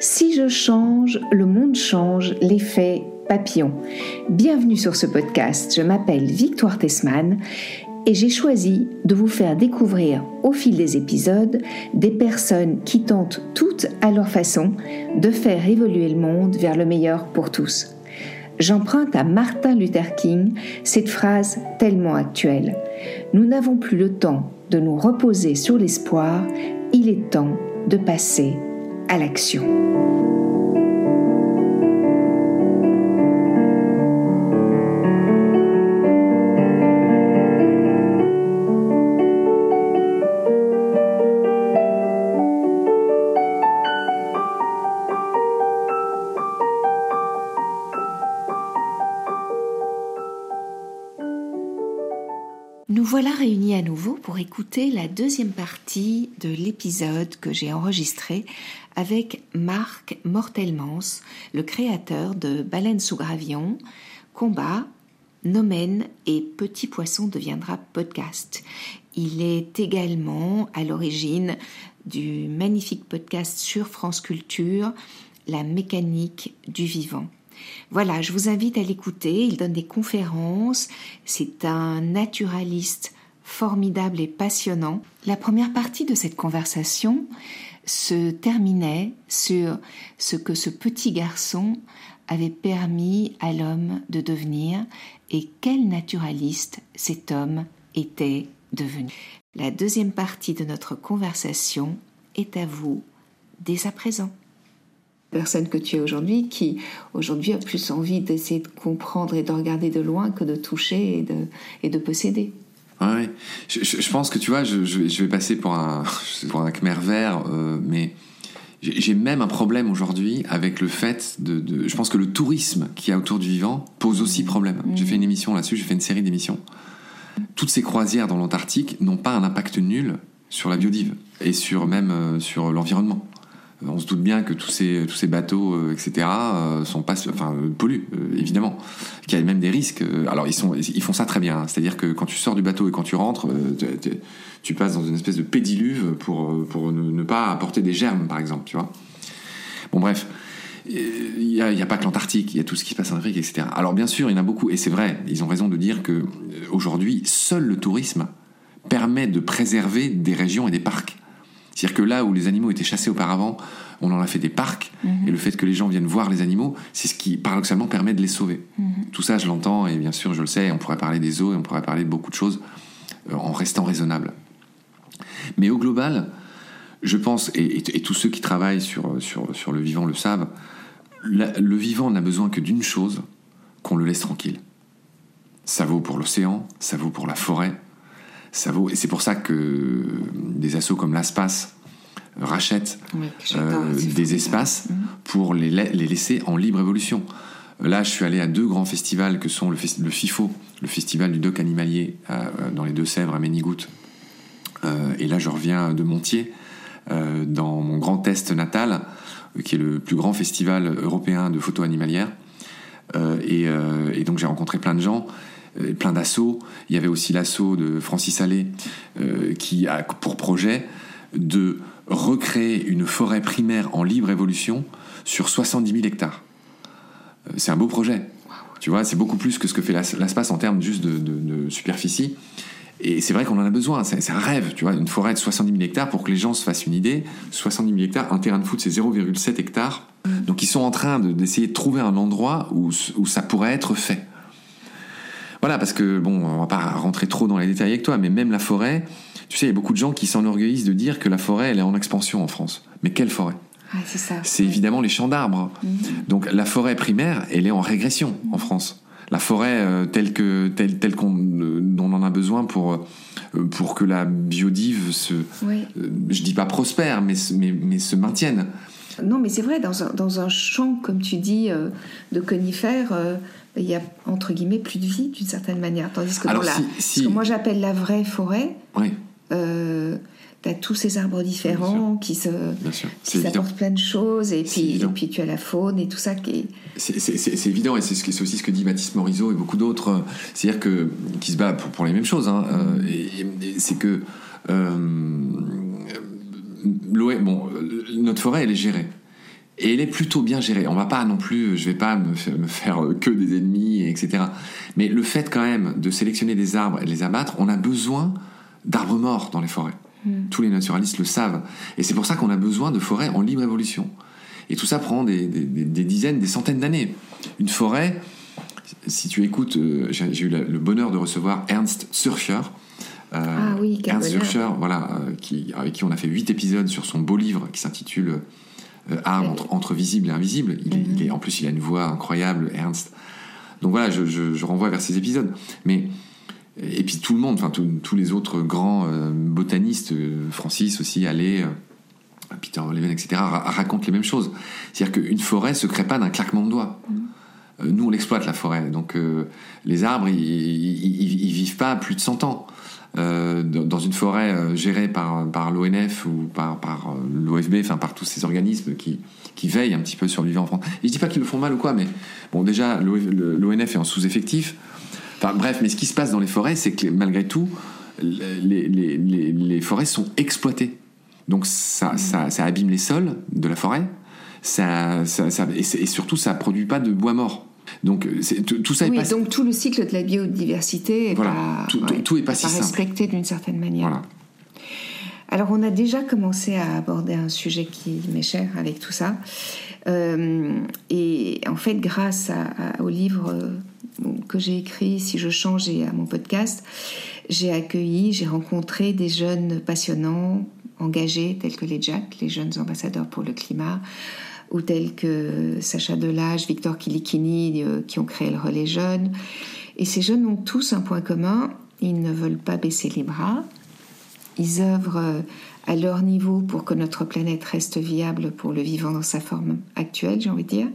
Si je change, le monde change, l'effet papillon. Bienvenue sur ce podcast, je m'appelle Victoire Tessman et j'ai choisi de vous faire découvrir au fil des épisodes des personnes qui tentent toutes à leur façon de faire évoluer le monde vers le meilleur pour tous. J'emprunte à Martin Luther King cette phrase tellement actuelle. Nous n'avons plus le temps de nous reposer sur l'espoir, il est temps de passer à l'action. Voilà réunis à nouveau pour écouter la deuxième partie de l'épisode que j'ai enregistré avec Marc Mortelmans, le créateur de Baleine sous gravillon, Combat, Nomen et Petit Poisson deviendra podcast. Il est également à l'origine du magnifique podcast sur France Culture, La mécanique du vivant. Voilà, je vous invite à l'écouter. Il donne des conférences. C'est un naturaliste formidable et passionnant. La première partie de cette conversation se terminait sur ce que ce petit garçon avait permis à l'homme de devenir et quel naturaliste cet homme était devenu. La deuxième partie de notre conversation est à vous dès à présent personne que tu es aujourd'hui, qui aujourd'hui a plus envie d'essayer de comprendre et de regarder de loin que de toucher et de, et de posséder. Ouais, je, je, pense que tu vois, je, je vais passer pour un, pour un Khmer vert, euh, mais j'ai même un problème aujourd'hui avec le fait de, de, Je pense que le tourisme qui a autour du vivant pose aussi problème. Mmh. J'ai fait une émission là-dessus, j'ai fait une série d'émissions. Toutes ces croisières dans l'Antarctique n'ont pas un impact nul sur la biodive et sur même euh, sur l'environnement on se doute bien que tous ces, tous ces bateaux, euh, etc., euh, sont pas, enfin, polluent, euh, évidemment. Qu'il y a même des risques. Alors, ils, sont, ils font ça très bien. Hein. C'est-à-dire que quand tu sors du bateau et quand tu rentres, tu, passes dans une espèce de pédiluve pour, pour ne, pas apporter des germes, par exemple, tu vois. Bon, bref. Il n'y a, a, pas que l'Antarctique, il y a tout ce qui se passe en Afrique, etc. Alors, bien sûr, il y en a beaucoup, et c'est vrai, ils ont raison de dire que aujourd'hui, seul le tourisme permet de préserver des régions et des parcs. C'est-à-dire que là où les animaux étaient chassés auparavant, on en a fait des parcs, mhm. et le fait que les gens viennent voir les animaux, c'est ce qui paradoxalement permet de les sauver. Mhm. Tout ça, je l'entends, et bien sûr, je le sais, on pourrait parler des eaux, et on pourrait parler de beaucoup de choses euh, en restant raisonnable. Mais au global, je pense, et, tous ceux qui travaillent sur, sur, sur le vivant le savent, le vivant n'a besoin que d'une chose, qu'on le laisse tranquille. Ça vaut pour l'océan, ça vaut pour la forêt, ça vaut, et c'est pour ça que des assos comme l'Aspace rachètent euh, des espaces mhm. pour les, les, laisser en libre évolution. Là, je suis allé à deux grands festivals que sont le, le FIFO, le festival du doc animalier euh, dans les Deux-Sèvres à Ménigout. Euh, et là, je reviens de Montier, dans mon grand test natal, qui est le plus grand festival européen de photo animalière. Et, et, donc, j'ai rencontré plein de gens euh, plein d'assauts. Il y avait aussi l'assaut de Francis Allais euh, qui a pour projet de recréer une forêt primaire en libre évolution sur 70 000 hectares. Euh, c'est un beau projet. Tu vois, c'est beaucoup plus que ce que fait l'espace en termes juste de, superficie. Et c'est vrai qu'on en a besoin, c'est un rêve, tu vois, une forêt de 70 000 hectares, pour que les gens se fassent une idée, 70 000 hectares, un terrain de foot c'est 0,7 hectares. Mm. Donc ils sont en train d'essayer de, trouver un endroit où, où ça pourrait être fait. Voilà, parce que, bon, on va pas rentrer trop dans les détails avec toi, mais même la forêt, tu sais, il y a beaucoup de gens qui s'enorgueillissent de dire que la forêt, elle est en expansion en France. Mais quelle forêt? C'est ça. C'est évidemment les champs d'arbres. Mhm. Donc la forêt primaire, elle est en régression en France. La forêt euh, telle que telle, telle qu'on euh, on en a besoin pour euh, pour que la biodive se, je dis pas prospère, mais mais, mais se maintienne. Non, mais c'est vrai, dans un, dans un, champ, comme tu dis, de conifères, il y a entre guillemets plus de vie d'une certaine manière. Tandis que dans la, ce que moi j'appelle la vraie forêt, euh, tu as tous ces arbres différents qui se qui s'apportent plein de choses et puis, et puis tu as la faune et tout ça qui c'est évident et c'est aussi ce que dit Mathis Morisot et beaucoup d'autres c'est-à-dire que qui se bat pour, les mêmes choses hein, euh, c'est que euh, bon notre forêt elle est gérée Et elle est plutôt bien gérée. On va pas non plus, je vais pas me faire, que des ennemis, etc. Mais le fait quand même de sélectionner des arbres et de les abattre, on a besoin d'arbres morts dans les forêts. Hmm. Tous les naturalistes le savent. Et c'est pour ça qu'on a besoin de forêts en libre évolution. Et tout ça prend des, dizaines, des centaines d'années. Une forêt, si tu écoutes, euh, j'ai eu le bonheur de recevoir Ernst Surcher. Euh, ah oui, Ernst Surcher, voilà, euh, qui, avec qui on a fait huit épisodes sur son beau livre qui s'intitule Armes entre, visible et invisible. Il, est, en plus, il a une voix incroyable, Ernst. Donc voilà, je, renvoie vers ces épisodes. Mais et puis tout le monde, enfin tous les autres grands botanistes, Francis aussi, Allais, Peter Leven, etc., racontent les mêmes choses. C'est-à-dire qu'une forêt se crée pas d'un claquement de doigts. Mm. Euh, nous, on l'exploite, la forêt. Donc, euh, les arbres, ils, vivent pas plus de 100 ans. Euh, dans une forêt gérée par, l'ONF ou par, par l'OFB, enfin par tous ces organismes qui, veillent un petit peu sur le vivant en France. Et je dis pas qu'ils le font mal ou quoi, mais bon, déjà, l'ONF est en sous-effectif. Enfin, bref, mais ce qui se passe dans les forêts, c'est que malgré tout, les, forêts sont exploitées. Donc ça, ça, abîme les sols de la forêt, ça, et, surtout ça produit pas de bois mort. Donc tout ça est oui, donc tout le cycle de la biodiversité est pas, tout, est pas, si respecté d'une certaine manière. Alors on a déjà commencé à aborder un sujet qui m'est cher avec tout ça. Euh, et en fait, grâce au livre euh, que j'ai écrit, Si je change, et à mon podcast, j'ai accueilli, j'ai rencontré des jeunes passionnants, engagés tels que les Jack, les jeunes ambassadeurs pour le climat, ou tels que Sacha Delage, Victor Kilikini, euh, qui ont créé le Relais Jeunes. Et ces jeunes ont tous un point commun, ils ne veulent pas baisser les bras, ils œuvrent euh, à leur niveau pour que notre planète reste viable pour le vivant dans sa forme actuelle, j'ai envie de dire.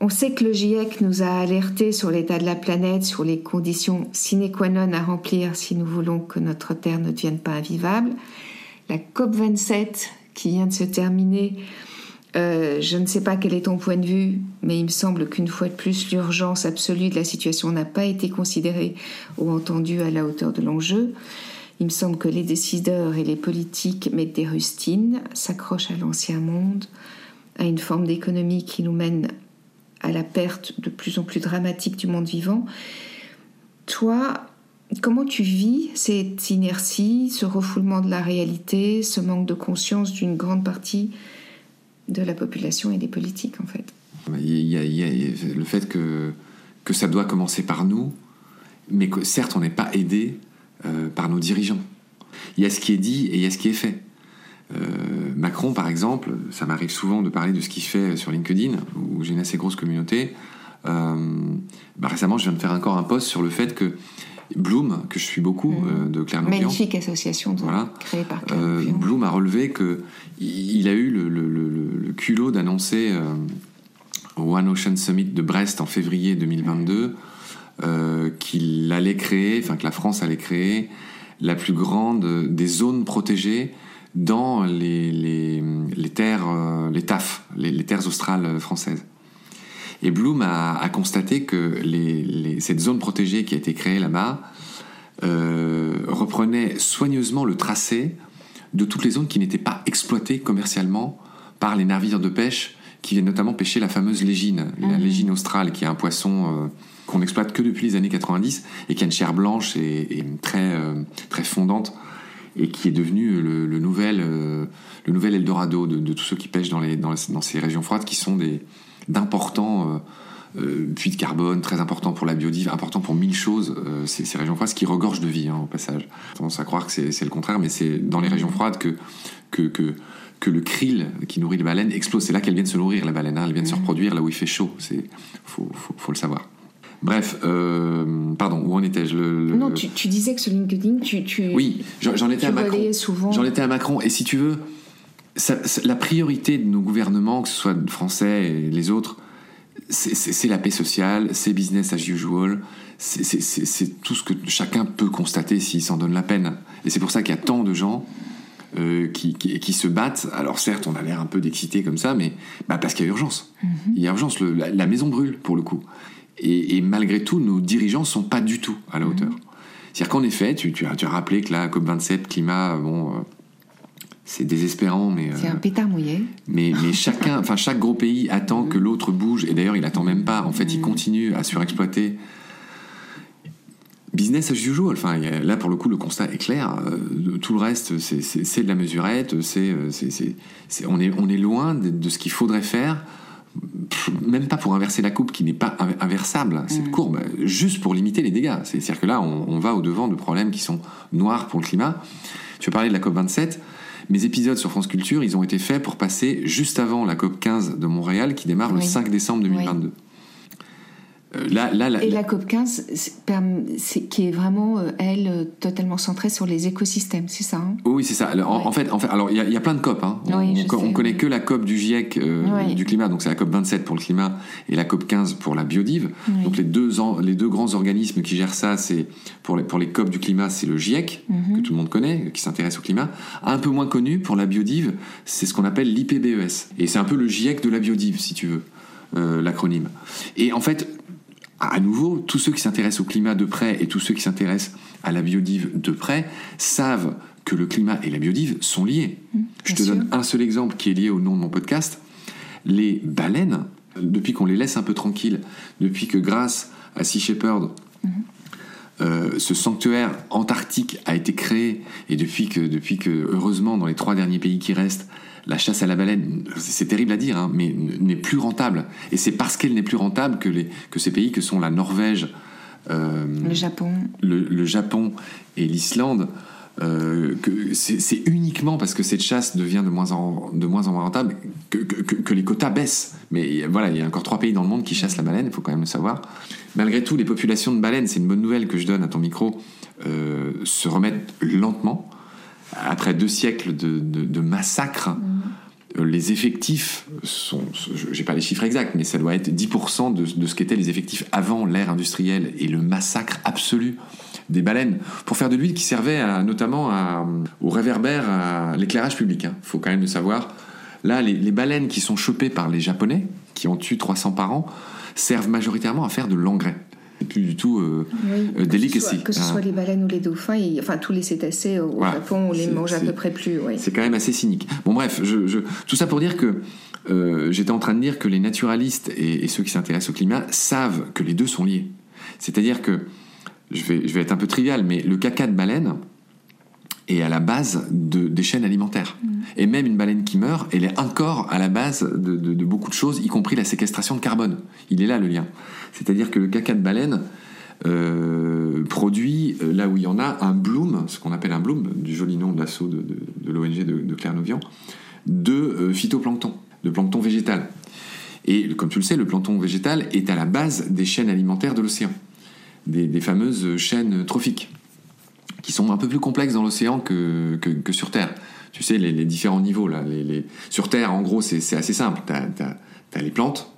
On sait que le GIEC nous a alertés sur l'état de la planète, sur les conditions sine qua non à remplir si nous voulons que notre Terre ne devienne pas invivable la COP27 qui vient de se terminer. Euh, je ne sais pas quel est ton point de vue, mais il me semble qu'une fois de plus, l'urgence absolue de la situation n'a pas été considérée ou entendue à la hauteur de l'enjeu. Il me semble que les décideurs et les politiques mettent des rustines, s'accrochent à l'ancien monde, à une forme d'économie qui nous mène à la perte de plus en plus dramatique du monde vivant. Toi, Comment tu vis cette inertie, ce refoulement de la réalité, ce manque de conscience d'une grande partie de la population et des politiques en fait il y, a, le fait que, que ça doit commencer par nous, mais que certes on n'est pas aidé euh, par nos dirigeants. Il y a ce qui est dit et il y a ce qui est fait. Euh, Macron, par exemple, ça m'arrive souvent de parler de ce qu'il fait sur LinkedIn, où j'ai une assez grosse communauté. Euh, bah, récemment, je viens de faire encore un post sur le fait que Bloom, que je suis beaucoup, mm. euh, de Claire Nokian. Magnifique association créée par Claire euh, Bloom a relevé que il a eu le, culot d'annoncer euh, au One Ocean Summit de Brest en février 2022 qu'il allait créer, enfin que la France allait créer la plus grande des zones protégées dans les, les, terres, les TAF, les terres australes françaises. Et Bloom a, constaté que cette zone protégée qui a été créée là-bas euh, reprenait soigneusement le tracé de toutes les zones qui n'étaient pas exploitées commercialement par les navires de pêche qui viennent notamment pêcher la fameuse légine, la mhm. légine australe, qui est un poisson euh, qu'on n'exploite que depuis les années 90 et qui a une chair blanche et, très, euh, très fondante et qui est devenu le, nouvel, le nouvel Eldorado de, de, tous ceux qui pêchent dans, les, dans, dans ces régions froides qui sont des, d'importants euh, euh, puits de carbone, très important pour la biodiversité, important pour mille choses, euh, ces, régions froides, qui regorgent de vie, hein, au passage. On tendance à croire que c'est le contraire, mais c'est dans les régions froides que, que, que, que, le krill qui nourrit les baleines explose. C'est là qu'elles viennent se nourrir, les baleines. Hein. Elles viennent se reproduire là où il fait chaud. Il faut, faut, faut, le savoir. Bref, pardon, où en étais-je? Le, Non, tu, tu, disais que sur LinkedIn, tu. tu oui, j'en étais à Macron. J'en étais à Macron. Et si tu veux, la priorité de nos gouvernements, que ce soit français et les autres, c'est la paix sociale, c'est business as usual, c'est tout ce que chacun peut constater s'il s'en donne la peine. Et c'est pour ça qu'il y a tant de gens euh, qui, qui, se battent. Alors certes, on a l'air un peu d'excité comme ça, mais bah, parce qu'il y a urgence. Mm-hmm. Il y a urgence, la, maison brûle pour le coup. Et, malgré tout, nos dirigeants sont pas du tout à la hauteur. Mm-hmm. C'est-à-dire qu'en effet, tu, tu, as, tu, as, rappelé que la COP27, climat, bon... Euh, c'est désespérant, mais. C'est un pétard mouillé. Mais, mais chacun, enfin chaque gros pays attend que l'autre bouge, et d'ailleurs il attend même pas. En fait, il continue à surexploiter. Business as usual. Enfin, là pour le coup, le constat est clair. tout le reste, c'est de la mesurette. C'est, on est, on est loin de, ce qu'il faudrait faire. Même pas pour inverser la coupe qui n'est pas inversable, cette courbe, juste pour limiter les dégâts. C'est-à-dire que là, on, on va au-devant de problèmes qui sont noirs pour le climat. Tu parler de la COP27 mes épisodes sur France Culture, ils ont été faits pour passer juste avant la COP 15 de Montréal qui démarre le 5 décembre 2022. Euh, et la COP 15, qui est vraiment, euh, elle, euh, totalement centrée sur les écosystèmes, c'est ça hein? Oui, c'est ça. En, fait, en fait, alors il y, a plein de COP. Hein. on, connaît que la COP du GIEC du climat, donc c'est la COP 27 pour le climat et la COP 15 pour la biodive. Donc les deux, les deux grands organismes qui gèrent ça, c'est pour les, pour les COP du climat, c'est le GIEC mhm. que tout le monde connaît, qui s'intéresse au climat. Un peu moins connu pour la biodive, c'est ce qu'on appelle l'IPBES, et c'est un peu le GIEC de la biodive, si tu veux. l'acronyme. Et en fait, à nouveau, tous ceux qui s'intéressent au climat de près et tous ceux qui s'intéressent à la biodive de près savent que le climat et la biodive sont liés. Mmh, Je te donne un seul exemple qui est lié au nom de mon podcast. Les baleines, depuis qu'on les laisse un peu tranquilles, depuis que grâce à Sea Shepherd, mmh. euh, ce sanctuaire antarctique a été créé, et depuis que, depuis que, heureusement, dans les trois derniers pays qui restent, la chasse à la baleine, c'est terrible à dire, hein, mais n'est plus rentable. Et c'est parce qu'elle n'est plus rentable que, les, que ces pays que sont la Norvège, euh, le Japon, le, Japon et l'Islande, euh, que c'est uniquement parce que cette chasse devient de moins en, de moins, en moins rentable que, que, les quotas baissent. Mais voilà, il y a encore trois pays dans le monde qui chassent la baleine, il faut quand même le savoir. Malgré tout, les populations de baleines, c'est une bonne nouvelle que je donne à ton micro, euh, se remettent lentement après deux siècles de, massacres, mm. Euh, les effectifs sont, j'ai pas les chiffres exacts, mais ça doit être 10% de, ce qu'étaient les effectifs avant l'ère industrielle et le massacre absolu des baleines pour faire de l'huile qui servait notamment au réverbère, à l'éclairage public. Hein. faut quand même le savoir. Là, les, les, baleines qui sont chopées par les Japonais, qui ont tué 300 par an, servent majoritairement à faire de l'engrais plus du tout euh, euh Que ce soit, hein. les baleines ou les dauphins, enfin tous les cétacés au Japon, on les mange à peu près plus. C'est quand même assez cynique. Bon bref, je, tout ça pour dire que euh, j'étais en train de dire que les naturalistes et, ceux qui s'intéressent au climat savent que les deux sont liés. C'est-à-dire que, je vais, je vais être un peu trivial, mais le caca de baleine est à la base de, des chaînes alimentaires. Mm. Et même une baleine qui meurt, elle est encore à la base de, de beaucoup de choses, y compris la séquestration de carbone. Il est là le lien. C'est-à-dire que le caca de baleine euh, produit, euh, là où il y en a, un bloom, ce qu'on appelle un bloom, du joli nom de l'assaut de, l'ONG de, Claire Novian, de euh, phytoplancton, de plancton végétal. Et comme tu le sais, le plancton végétal est à la base des chaînes alimentaires de l'océan, des, fameuses chaînes trophiques, qui sont un peu plus complexes dans l'océan que, sur Terre. Tu sais, les, différents niveaux. Là, les, Sur Terre, en gros, c'est assez simple. Tu as les plantes,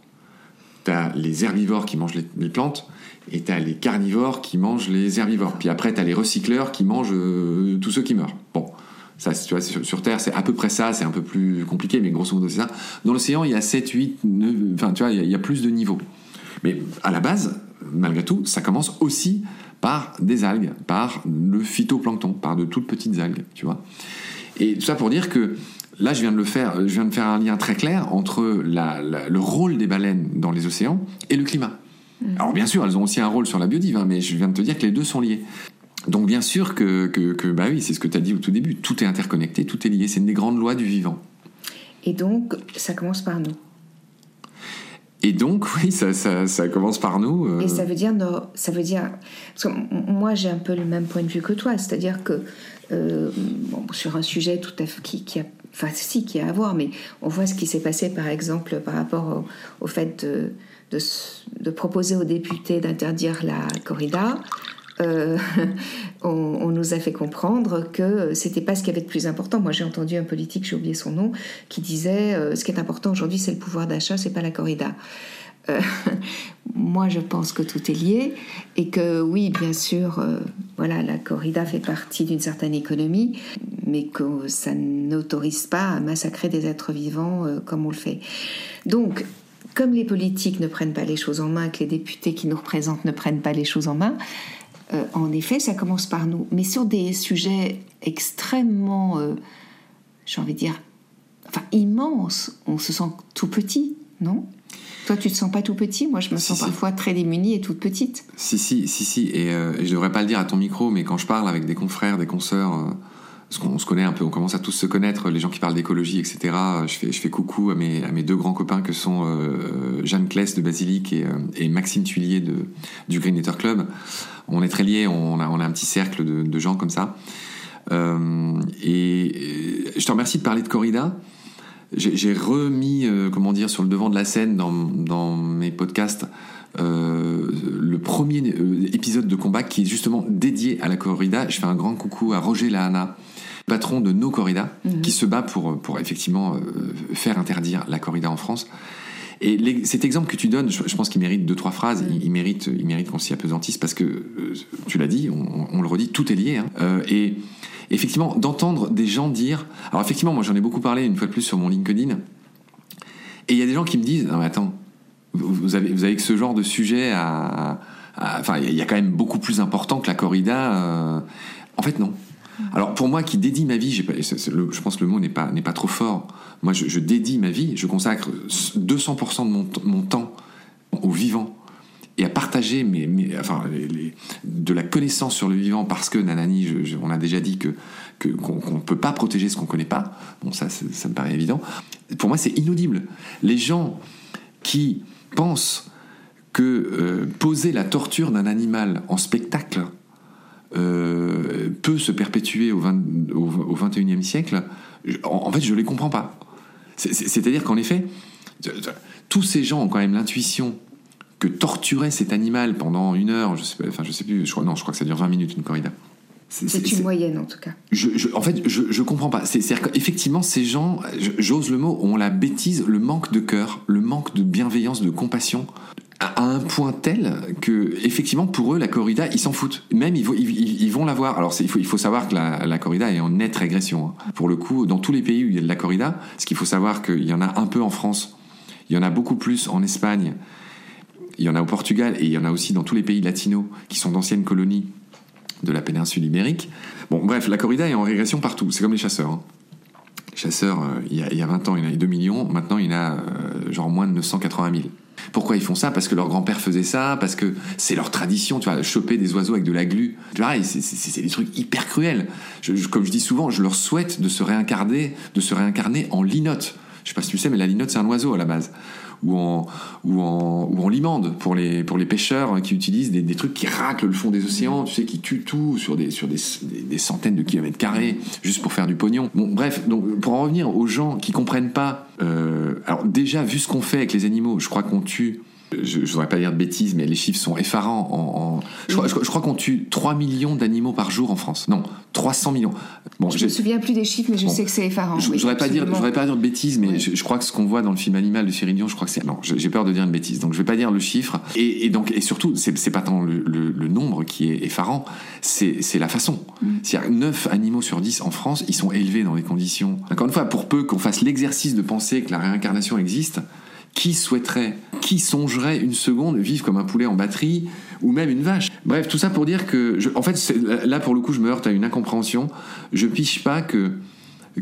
tu les herbivores qui mangent les, plantes et tu as les carnivores qui mangent les herbivores. Puis après, tu as les recycleurs qui mangent euh, tous ceux qui meurent. Bon, ça, tu vois, sur, Terre, c'est à peu près ça, c'est un peu plus compliqué, mais grosso modo, c'est ça. Dans l'océan, il y a 7, 8, 9, enfin, tu vois, il y, a, plus de niveaux. Mais à la base, malgré tout, ça commence aussi par des algues, par le phytoplancton, par de toutes petites algues, tu vois. Et tout ça pour dire que Là, je viens de le faire. Je viens de faire un lien très clair entre le rôle des baleines dans les océans et le climat. Mhm. Alors bien sûr, elles ont aussi un rôle sur la biodive, hein, mais je viens de te dire que les deux sont liés. Donc bien sûr que, que, bah oui, c'est ce que tu as dit au tout début, tout est interconnecté, tout est lié, c'est une des grandes lois du vivant. Et donc, ça commence par nous. Et donc, oui, ça, commence par nous. Euh. Et ça veut dire, ça veut dire, parce que moi j'ai un peu le même point de vue que toi, c'est-à-dire que euh, sur un sujet tout à fait qui, a enfin si, qui a à voir, mais on voit ce qui s'est passé par exemple par rapport au, fait de, proposer aux députés d'interdire la corrida. Euh, on, nous a fait comprendre que c'était pas ce qui avait de plus important. Moi, j'ai entendu un politique, j'ai oublié son nom, qui disait euh, ce qui est important aujourd'hui, c'est le pouvoir d'achat, c'est pas la corrida. Euh, moi, je pense que tout est lié et que oui, bien sûr, voilà, la corrida fait partie d'une certaine économie, mais que ça n'autorise pas à massacrer des êtres vivants comme on le fait. Donc, comme les politiques ne prennent pas les choses en main, que les députés qui nous représentent ne prennent pas les choses en main, en effet, ça commence par nous. Mais sur des sujets extrêmement j'ai envie de dire, enfin immense. On se sent tout petit, non? Toi, tu te sens pas tout petit? Moi, je me sens parfois très démunie et toute petite. Si, si, si, si. Et euh, je devrais pas le dire à ton micro, mais quand je parle avec des confrères, des consoeurs, euh, parce qu'on se connaît un peu, on commence à tous se connaître, les gens qui parlent d'écologie, etc. Je fais, coucou à mes, deux grands copains que sont euh, Jeanne Kless de Basilique et, et Maxime Tuillier de, du Green Eater Club. On est très liés, on a, un petit cercle de, gens comme ça. Euh, et je te remercie de parler de corrida j'ai remis, euh, comment dire, sur le devant de la scène dans, mes podcasts euh, le premier euh, épisode de combat qui est justement dédié à la corrida. Je fais un grand coucou à Roger Lahana, patron de No Corrida, mhm. qui se bat pour, pour effectivement faire interdire la corrida en France. Et cet exemple que tu donnes, je, pense qu'il mérite deux trois phrases. Il, mérite, il mérite qu'on s'y apesantisse parce que tu l'as dit, on, on, le redit, tout est lié. Hein. et effectivement, d'entendre des gens dire. Alors, effectivement, moi j'en ai beaucoup parlé une fois de plus sur mon LinkedIn. Et il y a des gens qui me disent Non, mais attends, vous avez, vous avez que ce genre de sujet à. enfin, il y a quand même beaucoup plus important que la corrida. Euh. en fait, non. Alors pour moi qui dédie ma vie, je pense que le mot n'est pas, n'est pas trop fort. Moi je, dédie ma vie, je consacre 200% de mon, temps au vivant et à partager mes, enfin, de la connaissance sur le vivant parce que nanani, on a déjà dit que qu'on ne peut pas protéger ce qu'on connaît pas. Bon, ça, ça me paraît évident. Pour moi, c'est inaudible. Les gens qui pensent que euh, poser la torture d'un animal en spectacle euh, peut se perpétuer au, 20, au, 21e siècle, en, fait, je ne les comprends pas. C'est-à-dire qu'en effet, tous ces gens ont quand même l'intuition que torturer cet animal pendant une heure, je sais, pas, enfin, je sais plus, je crois, non, je crois que ça dure 20 minutes une corrida. C'est une moyenne en tout cas. Je, en fait, je, je comprends pas. C'est-à-dire qu'effectivement, ces gens, j'ose le mot, ont la bêtise, le manque de cœur, le manque de bienveillance, de compassion, à un point tel que, effectivement, pour eux, la corrida, ils s'en foutent. Même, ils, vont la voir. Alors, il faut, savoir que la, corrida est en nette régression. Hein. Pour le coup, dans tous les pays où il y a de la corrida, ce qu'il faut savoir qu'il y en a un peu en France, il y en a beaucoup plus en Espagne, il y en a au Portugal et il y en a aussi dans tous les pays latinos qui sont d'anciennes colonies de la péninsule ibérique. Bon, bref, la corrida est en régression partout. C'est comme les chasseurs. Hein. Les chasseurs, euh, il, y a, il, y a, 20 ans, il y en avait 2 millions. Maintenant, il y en a euh, genre moins de 980 000. Pourquoi ils font ça? Parce que leur grand-père faisait ça, parce que c'est leur tradition, tu vois, choper des oiseaux avec de la glu. Pareil, c'est des trucs hyper cruels. comme je dis souvent, je leur souhaite de se réincarner, de se réincarner en linotte. Je sais pas si tu sais, mais la linotte, c'est un oiseau à la base ou en, ou en, ou en limande pour les, pour les pêcheurs qui utilisent des, des, trucs qui raclent le fond des océans, tu sais, qui tuent tout sur des, sur des, des, centaines de kilomètres carrés juste pour faire du pognon. Bon, bref, donc pour en revenir aux gens qui comprennent pas, euh, alors déjà vu ce qu'on fait avec les animaux, je crois qu'on tue je ne voudrais pas dire de bêtises, mais les chiffres sont effarants. En, Je, crois, qu'on tue 3 millions d'animaux par jour en France. Non, 300 millions. Bon, je ne me souviens plus des chiffres, mais je sais que c'est effarant. Je ne voudrais, pas dire, pas dire de bêtises, mais je, crois que ce qu'on voit dans le film Animal de Cyril Dion, je crois que c'est... Non, j'ai peur de dire une bêtise, donc je ne vais pas dire le chiffre. Et, donc, et surtout, c'est pas tant le, nombre qui est effarant, c'est la façon. Mm. C'est-à-dire 9 animaux sur 10 en France, ils sont élevés dans des conditions... Encore une fois, pour peu qu'on fasse l'exercice de penser que la réincarnation existe, qui souhaiterait, qui songerait une seconde vivre comme un poulet en batterie ou même une vache Bref, tout ça pour dire que, en fait, là pour le coup, je me heurte à une incompréhension. Je piche pas que,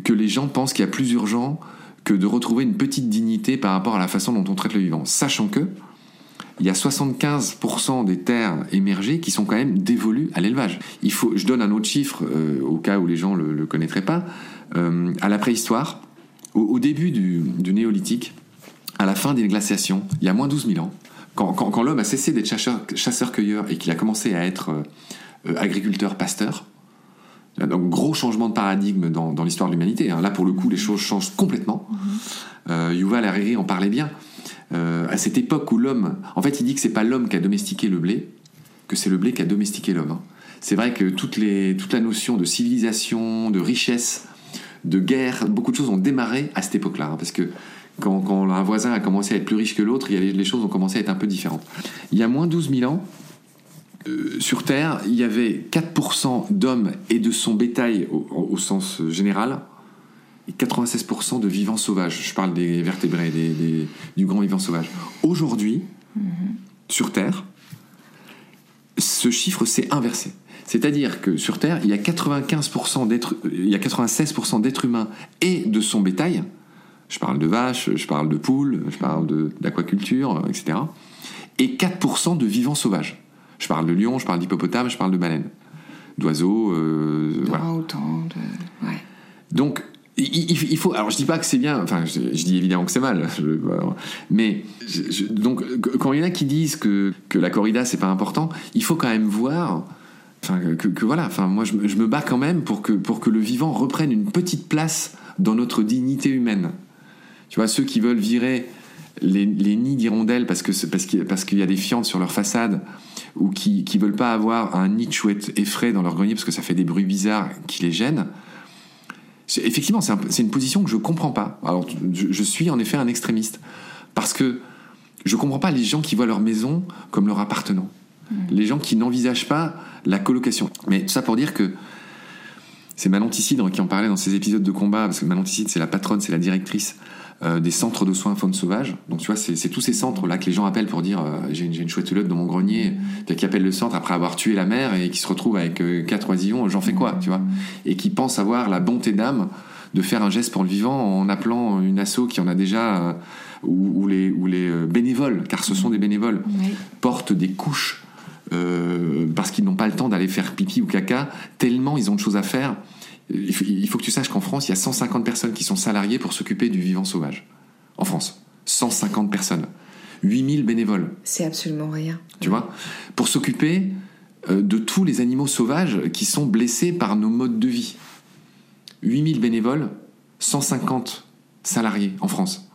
que les gens pensent qu'il y a plus urgent que de retrouver une petite dignité par rapport à la façon dont on traite le vivant. Sachant que, il y a 75% des terres émergées qui sont quand même dévolues à l'élevage. Je donne un autre chiffre euh, au cas où les gens le, le connaîtraient pas. Euh, à la préhistoire, au, début du néolithique, à la fin des glaciations, il y a moins 12 000 ans, quand, l'homme a cessé d'être chasseur-cueilleur et qu'il a commencé à être euh, euh, agriculteur-pasteur, donc gros changement de paradigme dans, l'histoire de l'humanité. Hein. Là, pour le coup, les choses changent complètement. Mm-hmm. Euh, Yuval Harari en parlait bien. à cette époque où l'homme, en fait, il dit que c'est pas l'homme qui a domestiqué le blé, que c'est le blé qui a domestiqué l'homme. Hein. C'est vrai que les, toute la notion de civilisation, de richesse, de guerre, beaucoup de choses ont démarré à cette époque-là, hein, parce que quand, un voisin a commencé à être plus riche que l'autre, les choses ont commencé à être un peu différentes. Il y a moins 12 000 ans, euh, sur Terre, il y avait 4% d'hommes et de son bétail au, sens général, et 96% de vivants sauvages. Je parle des vertébrés, du grand vivant sauvage. Aujourd'hui, mm-hmm. sur Terre, ce chiffre s'est inversé. C'est-à-dire que sur Terre, il y a 95% d'êtres, il y a 96% d'êtres humains et de son bétail. Je parle de vaches, je parle de poules, je parle d'aquaculture, etc. Et 4% de vivants sauvages. Je parle de lions, je parle d'hippopotames, je parle de baleines, d'oiseaux. Euh, voilà. autant de. Ouais. Donc, il, faut. Alors, je dis pas que c'est bien. Enfin, je, dis évidemment que c'est mal. mais donc, quand il y en a qui disent que, que la corrida c'est pas important, il faut quand même voir. Enfin, que, voilà. Enfin, moi, je, me bats quand même pour que pour que le vivant reprenne une petite place dans notre dignité humaine. Tu vois, ceux qui veulent virer les, nids d'hirondelles parce que parce qu'il parce qu'il y a des fientes sur leur façade ou qui qui veulent pas avoir un nid de chouette effraie dans leur grenier parce que ça fait des bruits bizarres qui les gênent Effectivement, c'est une position que je ne comprends pas. Alors, je, suis en effet un extrémiste. Parce que je ne comprends pas les gens qui voient leur maison comme leur appartenant. Les gens qui n'envisagent pas la colocation. Mais tout ça pour dire que c'est Manon Ticide qui en parlait dans ses épisodes de combat, parce que Manon Ticide, c'est la patronne, c'est la directrice euh, des centres de soins faune sauvage. Donc tu vois, c'est tous ces centres-là que les gens appellent pour dire euh, j'ai une, une, chouette hulotte dans mon grenier, qui appellent le centre après avoir tué la mère et qui se retrouvent avec euh, quatre oisillons, j'en fais quoi, tu vois Et qui pensent avoir la bonté d'âme de faire un geste pour le vivant en appelant une asso qui en a déjà, ou, les, ou les bénévoles, car ce sont des bénévoles, portent des couches parce qu'ils n'ont pas le temps d'aller faire pipi ou caca, tellement ils ont de choses à faire il faut, que tu saches qu'en France, il y a 150 personnes qui sont salariées pour s'occuper du vivant sauvage. En France. 150 personnes. 8000 bénévoles. C'est absolument rien. Tu vois? Pour s'occuper euh, de tous les animaux sauvages qui sont blessés par nos modes de vie. 8000 bénévoles, 150 salariés en France.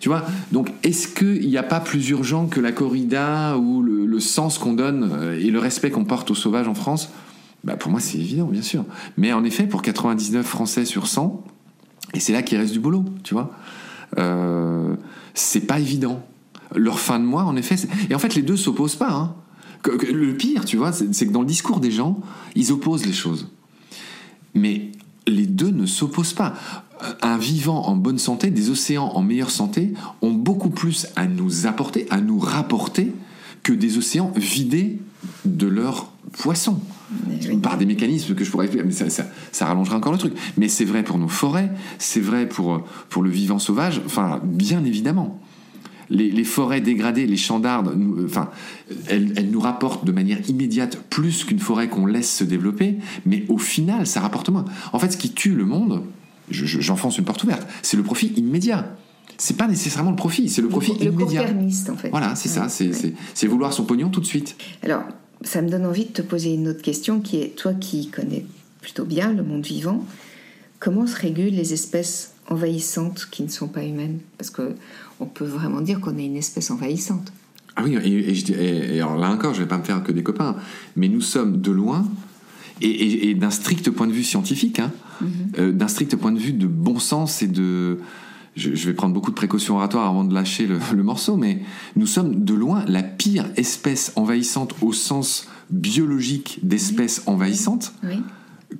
Tu vois? Donc, est-ce qu'il n'y a pas plus urgent que la corrida ou le, le sens qu'on donne euh, et le respect qu'on porte aux sauvages en France? Bah pour moi, c'est évident, bien sûr. Mais en effet, pour 99 Français sur 100, et c'est là qu'il reste du boulot, tu vois, euh, c'est pas évident. Leur fin de mois, en effet, et en fait, les deux s'opposent pas. Hein. Le pire, tu vois, c'est que dans le discours des gens, ils opposent les choses. Mais les deux ne s'opposent pas. Un vivant en bonne santé, des océans en meilleure santé, ont beaucoup plus à nous apporter, à nous rapporter, que des océans vidés de leurs poissons. Par des mécanismes que je pourrais expliquer, mais ça, ça, rallongerait encore le truc. Mais c'est vrai pour nos forêts, c'est vrai pour, pour le vivant sauvage, enfin, bien évidemment. Les, forêts dégradées, les champs d'arbres, enfin, elles, elles, nous rapportent de manière immédiate plus qu'une forêt qu'on laisse se développer, mais au final, ça rapporte moins. En fait, ce qui tue le monde, j'enfonce une porte ouverte, c'est le profit immédiat c'est pas nécessairement le profit, c'est le profit le immédiat. en fait. Voilà, c'est ça, c'est vouloir son pognon tout de suite. Alors, ça me donne envie de te poser une autre question qui est, toi qui connais plutôt bien le monde vivant, comment se régulent les espèces envahissantes qui ne sont pas humaines? Parce que on peut vraiment dire qu'on est une espèce envahissante. Ah oui, et, alors là encore, je vais pas me faire que des copains, mais nous sommes de loin, et, d'un strict point de vue scientifique, hein, mm-hmm. euh, d'un strict point de vue de bon sens et de, je, vais prendre beaucoup de précautions oratoires avant de lâcher le, morceau, mais nous sommes de loin la pire espèce envahissante au sens biologique d'espèce envahissante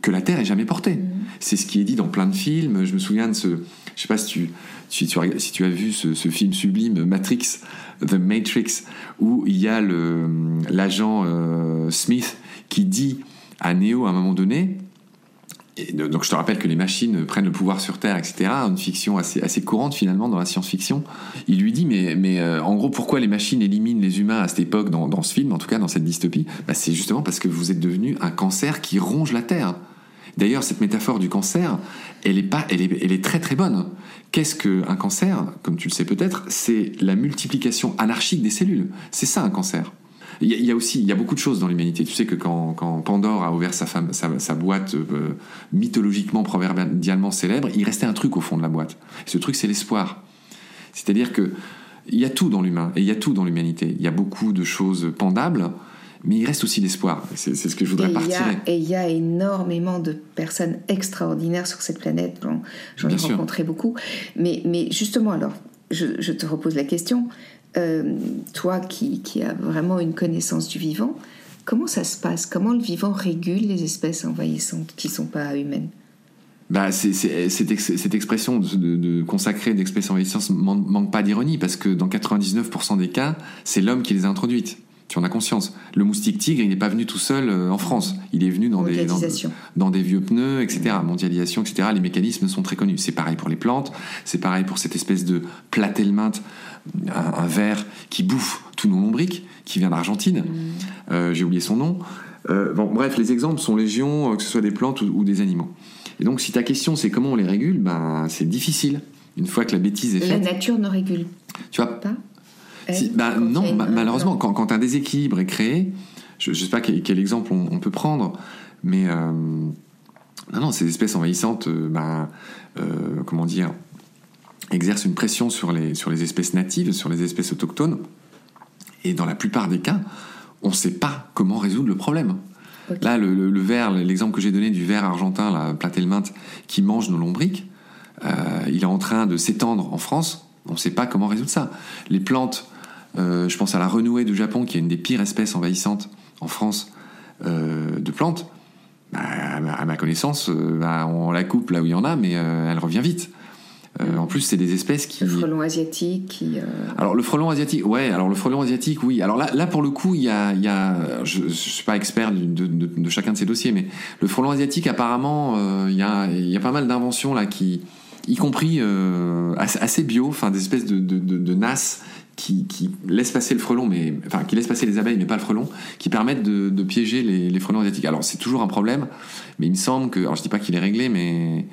que la Terre ait jamais portée. C'est ce qui est dit dans plein de films. Je me souviens de ce, je sais pas si tu, si tu, si tu as vu ce, film sublime Matrix, The Matrix, où il y a l'agent euh, Smith qui dit à Neo à un moment donné, donc je te rappelle que les machines prennent le pouvoir sur Terre, etc. Une fiction assez, courante finalement dans la science-fiction. Il lui dit, mais, mais euh, en gros, pourquoi les machines éliminent les humains à cette époque, dans, dans ce film, en tout cas dans cette dystopie? Bah, C'est justement parce que vous êtes devenu un cancer qui ronge la Terre. D'ailleurs, cette métaphore du cancer, elle est, pas, elle est, elle est très très bonne. Qu'est-ce qu'un cancer? Comme tu le sais peut-être, c'est la multiplication anarchique des cellules. C'est ça un cancer. Il y, a aussi, il y a beaucoup de choses dans l'humanité. Tu sais que quand, Pandore a ouvert sa, femme, sa, boîte euh, mythologiquement, proverbialement célèbre, il restait un truc au fond de la boîte. ce truc, c'est l'espoir. C'est-à-dire que il y a tout dans l'humain et il y a tout dans l'humanité. Il y a beaucoup de choses pendables, mais il reste aussi l'espoir. C'est ce que je voudrais partir. Et il y a énormément de personnes extraordinaires sur cette planète. J'en ai rencontré beaucoup. Mais, mais justement, alors, je, je, te repose la question. Euh, toi qui, as vraiment une connaissance du vivant, comment ça se passe? Comment le vivant régule les espèces envahissantes qui ne sont pas humaines? Bah, cette expression de, de, consacrer d'espèces envahissantes manque, manque pas d'ironie parce que dans 99% des cas, c'est l'homme qui les a introduites. Tu en as conscience. Le moustique tigre, il n'est pas venu tout seul euh, en France. Il est venu dans des, dans, dans, des vieux pneus, etc. Mondialisation, etc. Les mécanismes sont très connus. C'est pareil pour les plantes. C'est pareil pour cette espèce de platelminte, un, un ver qui bouffe tous nos lombriques, qui vient d'Argentine. Mm. Euh, J'ai oublié son nom. Euh, bon, bref, les exemples sont légion, que ce soit des plantes ou, ou, des animaux. Et donc, si ta question c'est comment on les régule, ben c'est difficile. Une fois que la bêtise est faite. La nature ne régule. Tu vois pas bah, non, malheureusement, quand, quand, un déséquilibre est créé, je ne sais pas quel, exemple on, peut prendre, mais euh, non, non, ces espèces envahissantes, euh, bah, euh, comment dire, exercent une pression sur les, sur les espèces natives, sur les espèces autochtones, et dans la plupart des cas, on ne sait pas comment résoudre le problème. Là, le, le, ver, l'exemple que j'ai donné du ver argentin, la platelminthe, qui mange nos lombriques, il est en train de s'étendre en France. On ne sait pas comment résoudre ça. Les plantes euh, je pense à la renouée du Japon, qui est une des pires espèces envahissantes en France euh, de plantes. Bah, à ma connaissance, euh, bah, on la coupe là où il y en a, mais elle revient vite. en plus, c'est des espèces qui. Le frelon asiatique. Qui, Alors le frelon asiatique, ouais. Alors le frelon asiatique, oui. Alors là, là pour le coup, il y a, il y a je, ne suis pas expert de, de, de, chacun de ces dossiers, mais le frelon asiatique, apparemment, il y a, il y a pas mal d'inventions là qui, y compris assez bio, enfin des espèces de, de, de, nasses qui, qui, laissent passer le frelon, mais enfin qui laissent passer les abeilles, mais pas le frelon, qui permettent de, de piéger les, frelons asiatiques. Alors c'est toujours un problème, mais il me semble que, alors je dis pas qu'il est réglé, mais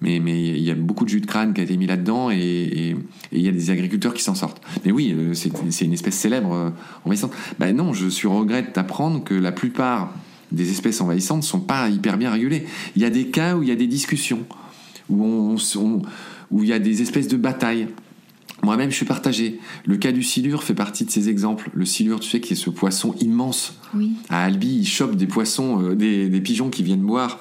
mais mais il y a beaucoup de jus de crâne qui a été mis là-dedans et, il y a des agriculteurs qui s'en sortent. Mais oui, euh, c'est une espèce célèbre euh, envahissante. Ben non, je suis regrette d'apprendre que la plupart des espèces envahissantes sont pas hyper bien régulées. Il y a des cas où il y a des discussions, où on où il y a des espèces de batailles. Moi-même, je suis partagé. Le cas du silure fait partie de ces exemples. Le silure, tu sais, qui est ce poisson immense. Oui. À Albi, il chope des poissons, euh, des, des, pigeons qui viennent boire.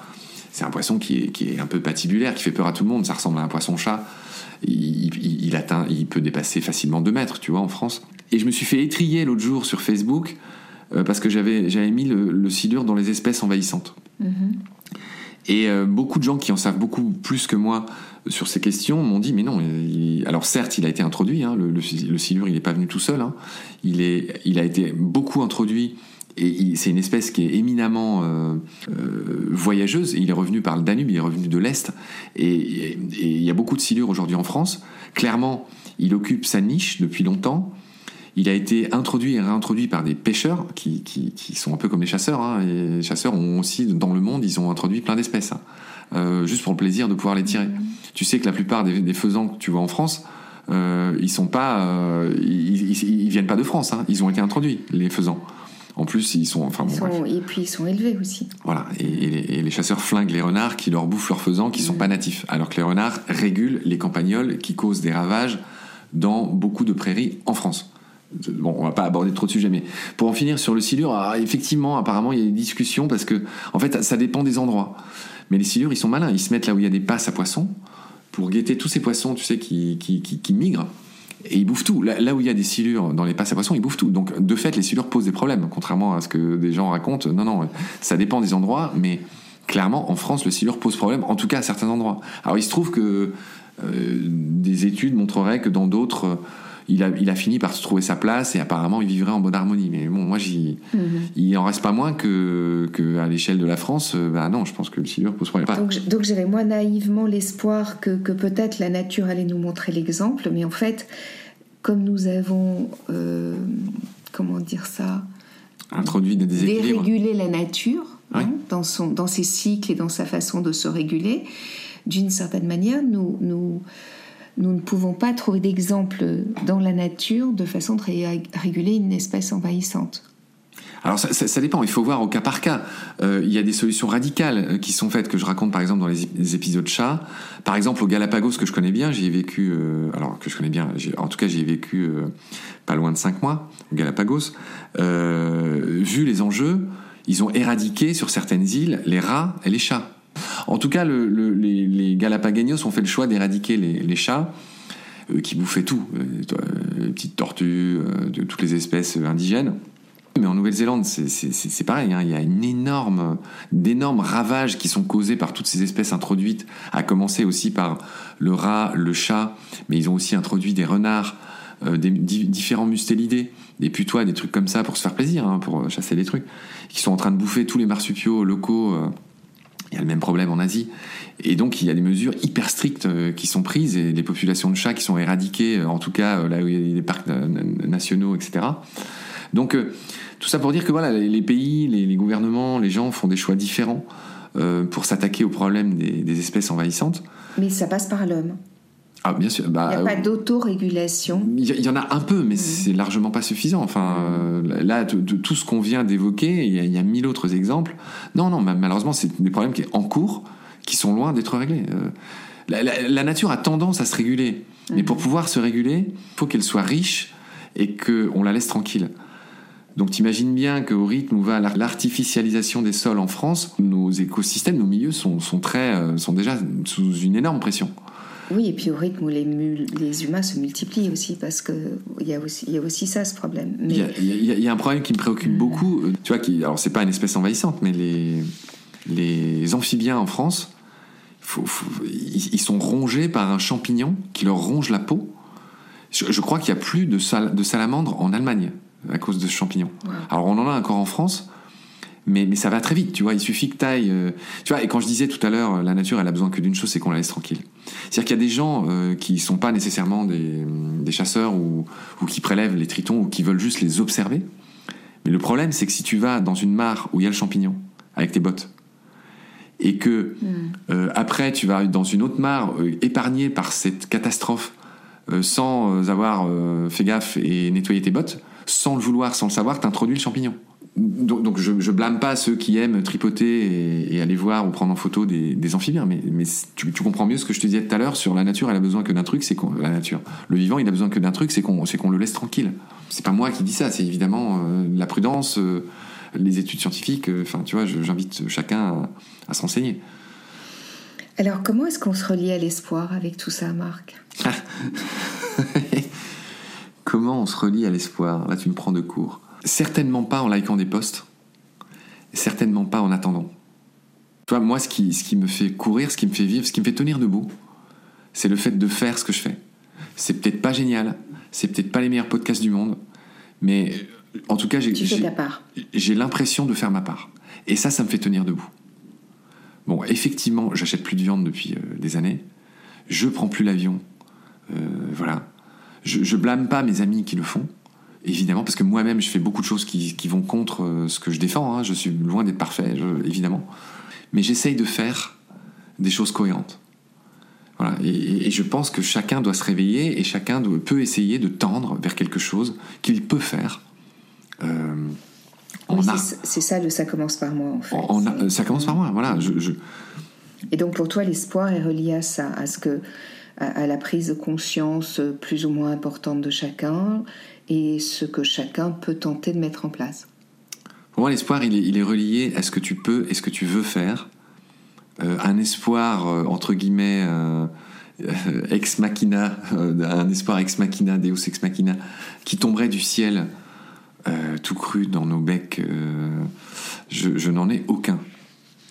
C'est un poisson qui est, qui est, un peu patibulaire, qui fait peur à tout le monde. Ça ressemble à un poisson-chat. Il, il, il, atteint, il peut dépasser facilement 2 mètres, tu vois, en France. Et je me suis fait étrier l'autre jour sur Facebook euh, parce que j'avais, j'avais mis le, le, silure dans les espèces envahissantes. Mm -hmm. Et euh, beaucoup de gens qui en savent beaucoup plus que moi sur ces questions m'ont dit mais non. Alors certes, il a été introduit. Hein, le, silure, il n'est pas venu tout seul. Hein. Il est, il a été beaucoup introduit. Et c'est une espèce qui est éminemment euh, euh, voyageuse. Il est revenu par le Danube, il est revenu de l'Est. Et, il y a beaucoup de silures aujourd'hui en France. Clairement, il occupe sa niche depuis longtemps. Il a été introduit et réintroduit par des pêcheurs qui, sont un peu comme les chasseurs. Hein. Et les chasseurs ont aussi, dans le monde, ils ont introduit plein d'espèces. Euh, juste pour le plaisir de pouvoir les tirer. Mmh. Tu sais que la plupart des, des faisans que tu vois en France, euh, ils sont pas, euh, ils, ils, ils, viennent pas de France. Hein. Ils ont été introduits, les faisans. En plus, ils sont, enfin, bon, sont, et puis ils sont élevés aussi. Voilà, et, et, les, et, les, chasseurs flinguent les renards qui leur bouffent leurs faisans, qui mmh. sont pas natifs, alors que les renards régulent les campagnols qui causent des ravages dans beaucoup de prairies en France. Bon, on va pas aborder trop de sujets, mais pour en finir sur le silure, alors effectivement, apparemment, il y a des discussions parce que, en fait, ça dépend des endroits. Mais les silures, ils sont malins. Ils se mettent là où il y a des passes à poissons pour guetter tous ces poissons, tu sais, qui, qui, qui, migrent. Et ils bouffent tout. Là, où il y a des silures dans les passes à poissons, ils bouffent tout. Donc, de fait, les silures posent des problèmes, contrairement à ce que des gens racontent. Non, non, ça dépend des endroits, mais clairement, en France, le silure pose problème, en tout cas à certains endroits. Alors, il se trouve que euh, des études montreraient que dans d'autres. Il a, il a fini par se trouver sa place et apparemment il vivrait en bonne harmonie. Mais bon, moi, j'y, -hmm. il en reste pas moins que, que à l'échelle de la France, bah non, je pense que le silure pose problème. Donc, donc j'avais moi naïvement l'espoir que, que peut-être la nature allait nous montrer l'exemple, mais en fait, comme nous avons, euh, comment dire ça, introduit des déséquilibres, dérégulé la nature oui. hein, dans, son, dans ses cycles et dans sa façon de se réguler, d'une certaine manière, nous, nous nous ne pouvons pas trouver d'exemple dans la nature de façon de ré réguler une espèce envahissante. Alors ça, dépend, il faut voir au cas par cas. Euh, il y a des solutions radicales qui sont faites que je raconte par exemple dans les, les épisodes chats. Par exemple au Galapagos que je connais bien, j'y ai vécu, euh, alors que je connais bien, en tout cas j'y ai vécu euh, pas loin de 5 mois au Galapagos. Euh, vu les enjeux, ils ont éradiqué sur certaines îles les rats et les chats. En tout cas, le, le, les, les, Galapagos ont fait le choix d'éradiquer les, les, chats euh, qui bouffaient tout, euh, les petites tortues, euh, toutes les espèces indigènes. Mais en Nouvelle-Zélande, c'est pareil. Hein, il y a d'énormes ravages qui sont causés par toutes ces espèces introduites, à commencer aussi par le rat, le chat, mais ils ont aussi introduit des renards, euh, des différents mustélidés, des putois, des trucs comme ça pour se faire plaisir, hein, pour chasser les trucs, qui sont en train de bouffer tous les marsupiaux locaux. Il y a le même problème en Asie. Et donc, il y a des mesures hyper strictes qui sont prises et les populations de chats qui sont éradiquées, en tout cas là où il y a des parcs nationaux, etc. Donc, tout ça pour dire que voilà, les pays, les, gouvernements, les gens font des choix différents euh, pour s'attaquer au problème des, espèces envahissantes. Mais ça passe par l'homme. Ah, bien sûr. Bah, il n'y a pas d'autorégulation. Il y, en a un peu, mais mmh. c'est largement pas suffisant. Enfin, euh, là, de, tout ce qu'on vient d'évoquer, il y, a mille autres exemples. Non, non, malheureusement, c'est des problèmes qui sont en cours, qui sont loin d'être réglés. Euh, la, nature a tendance à se réguler, mais pour mmh. pouvoir se réguler, il faut qu'elle soit riche et qu'on la laisse tranquille. Donc t'imagines bien qu'au rythme où va l'artificialisation des sols en France, nos écosystèmes, nos milieux sont, sont, très, euh, sont déjà sous une énorme pression. Oui, et puis au rythme où les, les humains se multiplient aussi, parce qu'il y, a aussi, y a aussi ça, ce problème. Il y, a un problème qui me préoccupe mm. beaucoup, euh, tu vois, qui, alors c'est pas une espèce envahissante, mais les, les amphibiens en France, ils, sont rongés par un champignon qui leur ronge la peau. Je, crois qu'il y a plus de, de salamandres en Allemagne à cause de ce champignon. Alors on en a encore en France, mais, mais ça va très vite, tu vois. Il suffit que tu ailles. Euh, tu vois, et quand je disais tout à l'heure, la nature, elle a besoin que d'une chose, c'est qu'on la laisse tranquille. C'est-à-dire qu'il y a des gens euh, qui sont pas nécessairement des, des chasseurs ou, ou, qui prélèvent les tritons ou qui veulent juste les observer. Mais le problème, c'est que si tu vas dans une mare où il y a le champignon, avec tes bottes, et que hmm. euh, après tu vas dans une autre mare épargnée par cette catastrophe sans avoir fait gaffe et nettoyer tes bottes, sans le vouloir, sans le savoir, t'introduis le champignon. Donc, je, je, blâme pas ceux qui aiment tripoter et, aller voir ou prendre en photo des, amphibiens, mais, tu, comprends mieux ce que je te disais tout à l'heure sur la nature, elle a besoin que d'un truc, c'est qu'on la nature. Le vivant, il a besoin que d'un truc, c'est qu'on qu'on le laisse tranquille. C'est pas moi qui dis ça, c'est évidemment euh, la prudence, euh, les études scientifiques. Euh, enfin, tu vois, j'invite chacun à, à se renseigner. Alors, comment est-ce qu'on se relie à l'espoir avec tout ça, Marc? Comment on se relie à l'espoir? Là, tu me prends de court. Certainement pas en likant des posts. Certainement pas en attendant. Tu vois, moi, ce qui, ce qui me fait courir, ce qui me fait vivre, ce qui me fait tenir debout, c'est le fait de faire ce que je fais. C'est peut-être pas génial, c'est peut-être pas les meilleurs podcasts du monde, mais en tout cas, j'ai, j'ai l'impression de faire ma part. Et ça, ça me fait tenir debout. Bon, effectivement, j'achète plus de viande depuis euh, des années. Je prends plus l'avion. Euh, voilà. Je, je blâme pas mes amis qui le font, évidemment, parce que moi-même, je fais beaucoup de choses qui, vont contre euh, ce que je défends. Hein. Je suis loin d'être parfait, évidemment. Mais j'essaye de faire des choses cohérentes. Voilà. Et, je pense que chacun doit se réveiller et chacun peut essayer de tendre vers quelque chose qu'il peut faire. Euh, c'est ça, le ça commence par moi, en fait. ça commence par moi, voilà. Je, Et donc pour toi, l'espoir est relié à ça, à ce que à, la prise de conscience plus ou moins importante de chacun et ce que chacun peut tenter de mettre en place. Pour moi, l'espoir, il est, relié à ce que tu peux et ce que tu veux faire. Euh, un espoir, euh, entre guillemets, euh, ex machina, un espoir ex machina, deus ex machina, qui tomberait du ciel tout cru dans nos becs, je n'en ai aucun.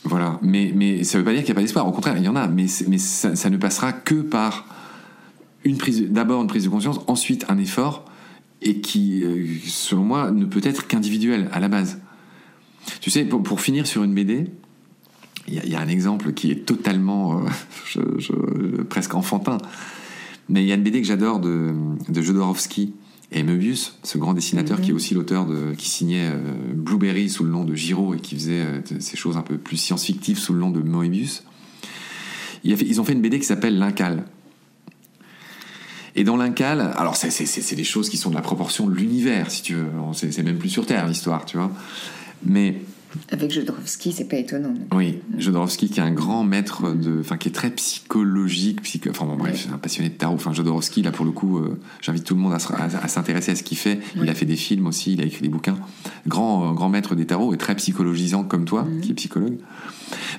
Voilà, mais, ça ne veut pas dire qu'il n'y a pas d'espoir. Au contraire, il y en a, mais, mais ça, ne passera que par d'abord une prise de conscience, ensuite un effort, et qui, euh, selon moi, ne peut être qu'individuel à la base. Tu sais, pour, finir sur une BD, il y, a un exemple qui est totalement, euh, presque enfantin, mais il y a une BD que j'adore de, de Jodorowsky, et Möbius, ce grand dessinateur qui est mhm. aussi l'auteur de, qui signait euh, Blueberry sous le nom de Giro et qui faisait euh, ces choses un peu plus science-fictives sous le nom de Moebius. ils ont fait une BD qui s'appelle L'Incal. Et dans l'Incal, alors c'est des choses qui sont de la proportion de l'univers, si tu veux. C'est même plus sur Terre l'histoire, tu vois. Mais avec Jodorowsky, c'est pas étonnant. Oui, Jodorowsky qui est un grand maître de, enfin qui est très psychologique, psycho, enfin bon bref, un passionné de tarot. Enfin Jodorowsky là pour le coup, euh, j'invite tout le monde à, s'intéresser à ce qu'il fait. Il a fait des films aussi, il a écrit des bouquins. Grand euh, grand maître des tarots et très psychologisant comme toi, mhm. qui est psychologue.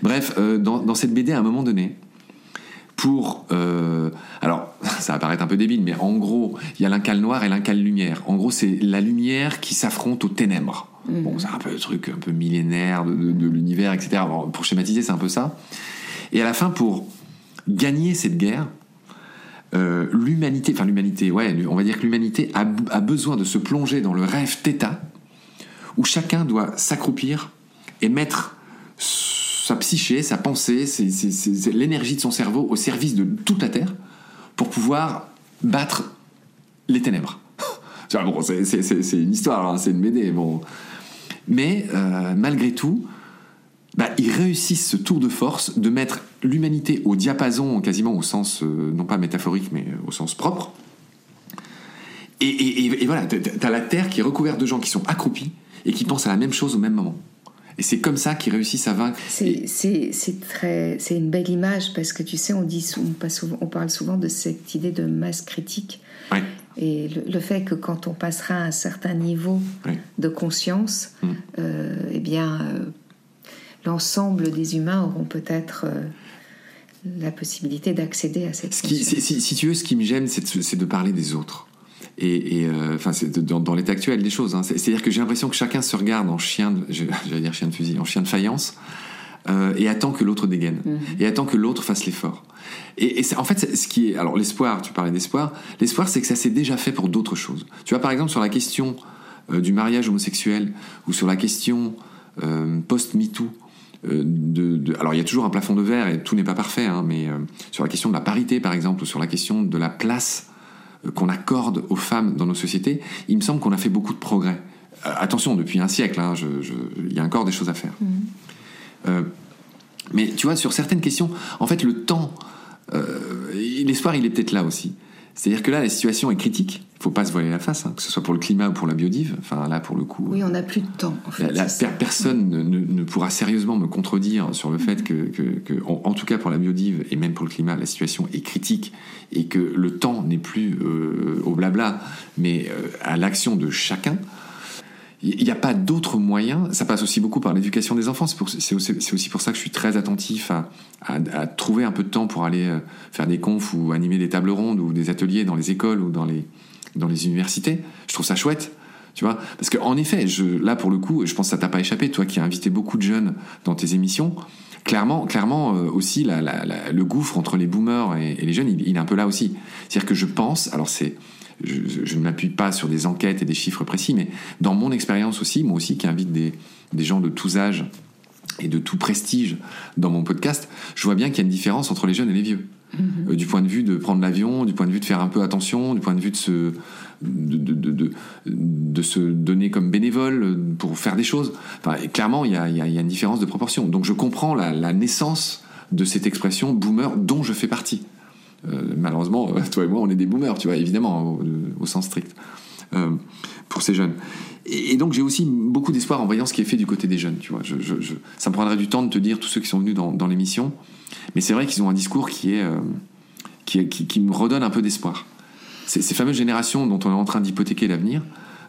Bref, euh, dans, cette BD à un moment donné, pour alors ça va paraître un peu débile, mais en gros il y a l'incal noir et l'incal lumière. En gros c'est la lumière qui s'affronte aux ténèbres. Mhm. Bon, c'est un peu le truc un peu millénaire de, l'univers, etc. pour schématiser, c'est un peu ça. Et à la fin, pour gagner cette guerre, euh, l'humanité, enfin l'humanité, ouais, on va dire que l'humanité a, a, besoin de se plonger dans le rêve θ, où chacun doit s'accroupir et mettre sa psyché, sa pensée, l'énergie de son cerveau au service de toute la Terre pour pouvoir battre les ténèbres. c'est une histoire, hein, c'est une BD. Mais euh, malgré tout, bah, ils réussissent ce tour de force de mettre l'humanité au diapason, quasiment au sens, euh, non pas métaphorique, mais au sens propre. Et, et voilà, t'as la Terre qui est recouverte de gens qui sont accroupis et qui pensent à la même chose au même moment. Et c'est comme ça qu'ils réussissent à vaincre. C'est très, c'est une belle image parce que tu sais, on dit, on, souvent, on parle souvent de cette idée de masse critique. Et le, fait que quand on passera à un certain niveau de conscience, mm. euh, eh bien, euh, l'ensemble des humains auront peut-être euh, la possibilité d'accéder à cette. Ce qui, si, tu veux, ce qui me gêne, c'est de, parler des autres et, euh, enfin c'est dans, l'état actuel des choses. Hein. C'est-à-dire que j'ai l'impression que chacun se regarde en chien, de, j'allais dire chien de fusil, en chien de faïence, euh, et attend que l'autre dégaine, mhm. et attend que l'autre fasse l'effort. Et, et en fait, ce qui est, alors l'espoir, tu parlais d'espoir, l'espoir c'est que ça s'est déjà fait pour d'autres choses. Tu vois par exemple sur la question euh, du mariage homosexuel ou sur la question post-MeToo. De, de, alors il y a toujours un plafond de verre et tout n'est pas parfait, hein, mais sur la question de la parité par exemple, ou sur la question de la place qu'on accorde aux femmes dans nos sociétés, il me semble qu'on a fait beaucoup de progrès. Euh, attention, depuis un siècle, hein, il y a encore des choses à faire. Mmh. Euh, mais tu vois, sur certaines questions, en fait, le temps, euh, l'espoir, il est peut-être là aussi. C'est-à-dire que là, la situation est critique. Il faut pas se voiler la face, hein, que ce soit pour le climat ou pour la biodive. Enfin, là, pour le coup. Oui, on n'a plus de temps. En fait, la, personne ne, pourra sérieusement me contredire sur le fait que, en, tout cas pour la biodive et même pour le climat, la situation est critique et que le temps n'est plus euh, au blabla, mais euh, à l'action de chacun il n'y a pas d'autres moyens. Ça passe aussi beaucoup par l'éducation des enfants. C'est aussi, pour ça que je suis très attentif à, trouver un peu de temps pour aller euh, faire des confs ou animer des tables rondes ou des ateliers dans les écoles ou dans les, universités. Je trouve ça chouette. Tu vois Parce qu'en effet, là pour le coup, je pense que ça t'a pas échappé, toi qui as invité beaucoup de jeunes dans tes émissions. Clairement, clairement euh, aussi, le gouffre entre les boomers et, les jeunes, il, il, est un peu là aussi. C'est-à-dire que je pense, alors c'est je, ne m'appuie pas sur des enquêtes et des chiffres précis, mais dans mon expérience aussi, moi aussi qui invite des, gens de tous âges et de tout prestige dans mon podcast, je vois bien qu'il y a une différence entre les jeunes et les vieux. Mm-hmm. Euh, du point de vue de prendre l'avion, du point de vue de faire un peu attention, du point de vue de se, de, se donner comme bénévole pour faire des choses. Enfin, clairement, il y, a, une différence de proportion. Donc je comprends la naissance de cette expression boomer dont je fais partie. Euh, malheureusement, euh, toi et moi, on est des boomers, tu vois, évidemment, au, sens strict, euh, pour ces jeunes. Et, donc, j'ai aussi beaucoup d'espoir en voyant ce qui est fait du côté des jeunes, tu vois. Ça me prendrait du temps de te dire tous ceux qui sont venus dans, l'émission, mais c'est vrai qu'ils ont un discours qui est, qui, me redonne un peu d'espoir. Ces, fameuses générations dont on est en train d'hypothéquer l'avenir,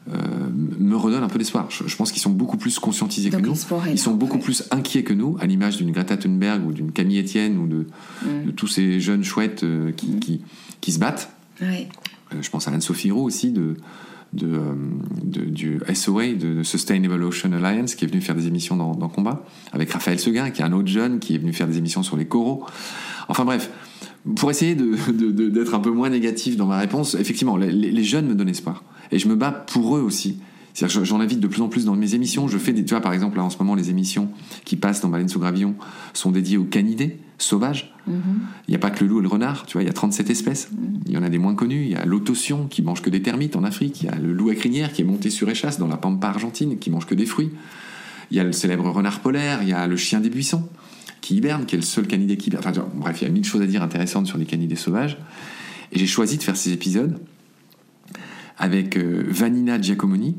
me redonne un peu d'espoir. Je, pense qu'ils sont beaucoup plus conscientisés que nous. Ils sont beaucoup plus inquiets que nous, à l'image d'une Greta Thunberg ou d'une Camille Etienne ou de, mm. tous ces jeunes chouettes euh, qui, qui, qui, se battent. Euh, je pense à Anne-Sophie Roux aussi de, de, du SOA, de Sustainable Ocean Alliance, qui est venu faire des émissions dans, dans, Combat, avec Raphaël Seguin, qui est un autre jeune, qui est venu faire des émissions sur les coraux. Enfin bref, pour essayer d'être de, un peu moins négatif dans ma réponse, effectivement, les, les jeunes me donnent espoir. Et je me bats pour eux aussi. J'en invite de plus en plus dans mes émissions. Je fais des, tu vois, par exemple, là, en ce moment, les émissions qui passent dans Baleine sous gravillon sont dédiées aux canidés sauvages. Mm-hmm. Il n'y a pas que le loup et le renard, tu vois, il y a 37 espèces. Mm-hmm. Il y en a des moins connues. Il y a l'autotion qui mange que des termites en Afrique. Il y a le loup à crinière qui est monté sur échasse dans la pampa argentine qui mange que des fruits. Il y a le célèbre renard polaire. Il y a le chien des buissons qui hiberne, qui est le seul canidé qui hiberne. Enfin, bref, il y a mille choses à dire intéressantes sur les canidés sauvages. Et j'ai choisi de faire ces épisodes avec euh, Vanina Giacomoni,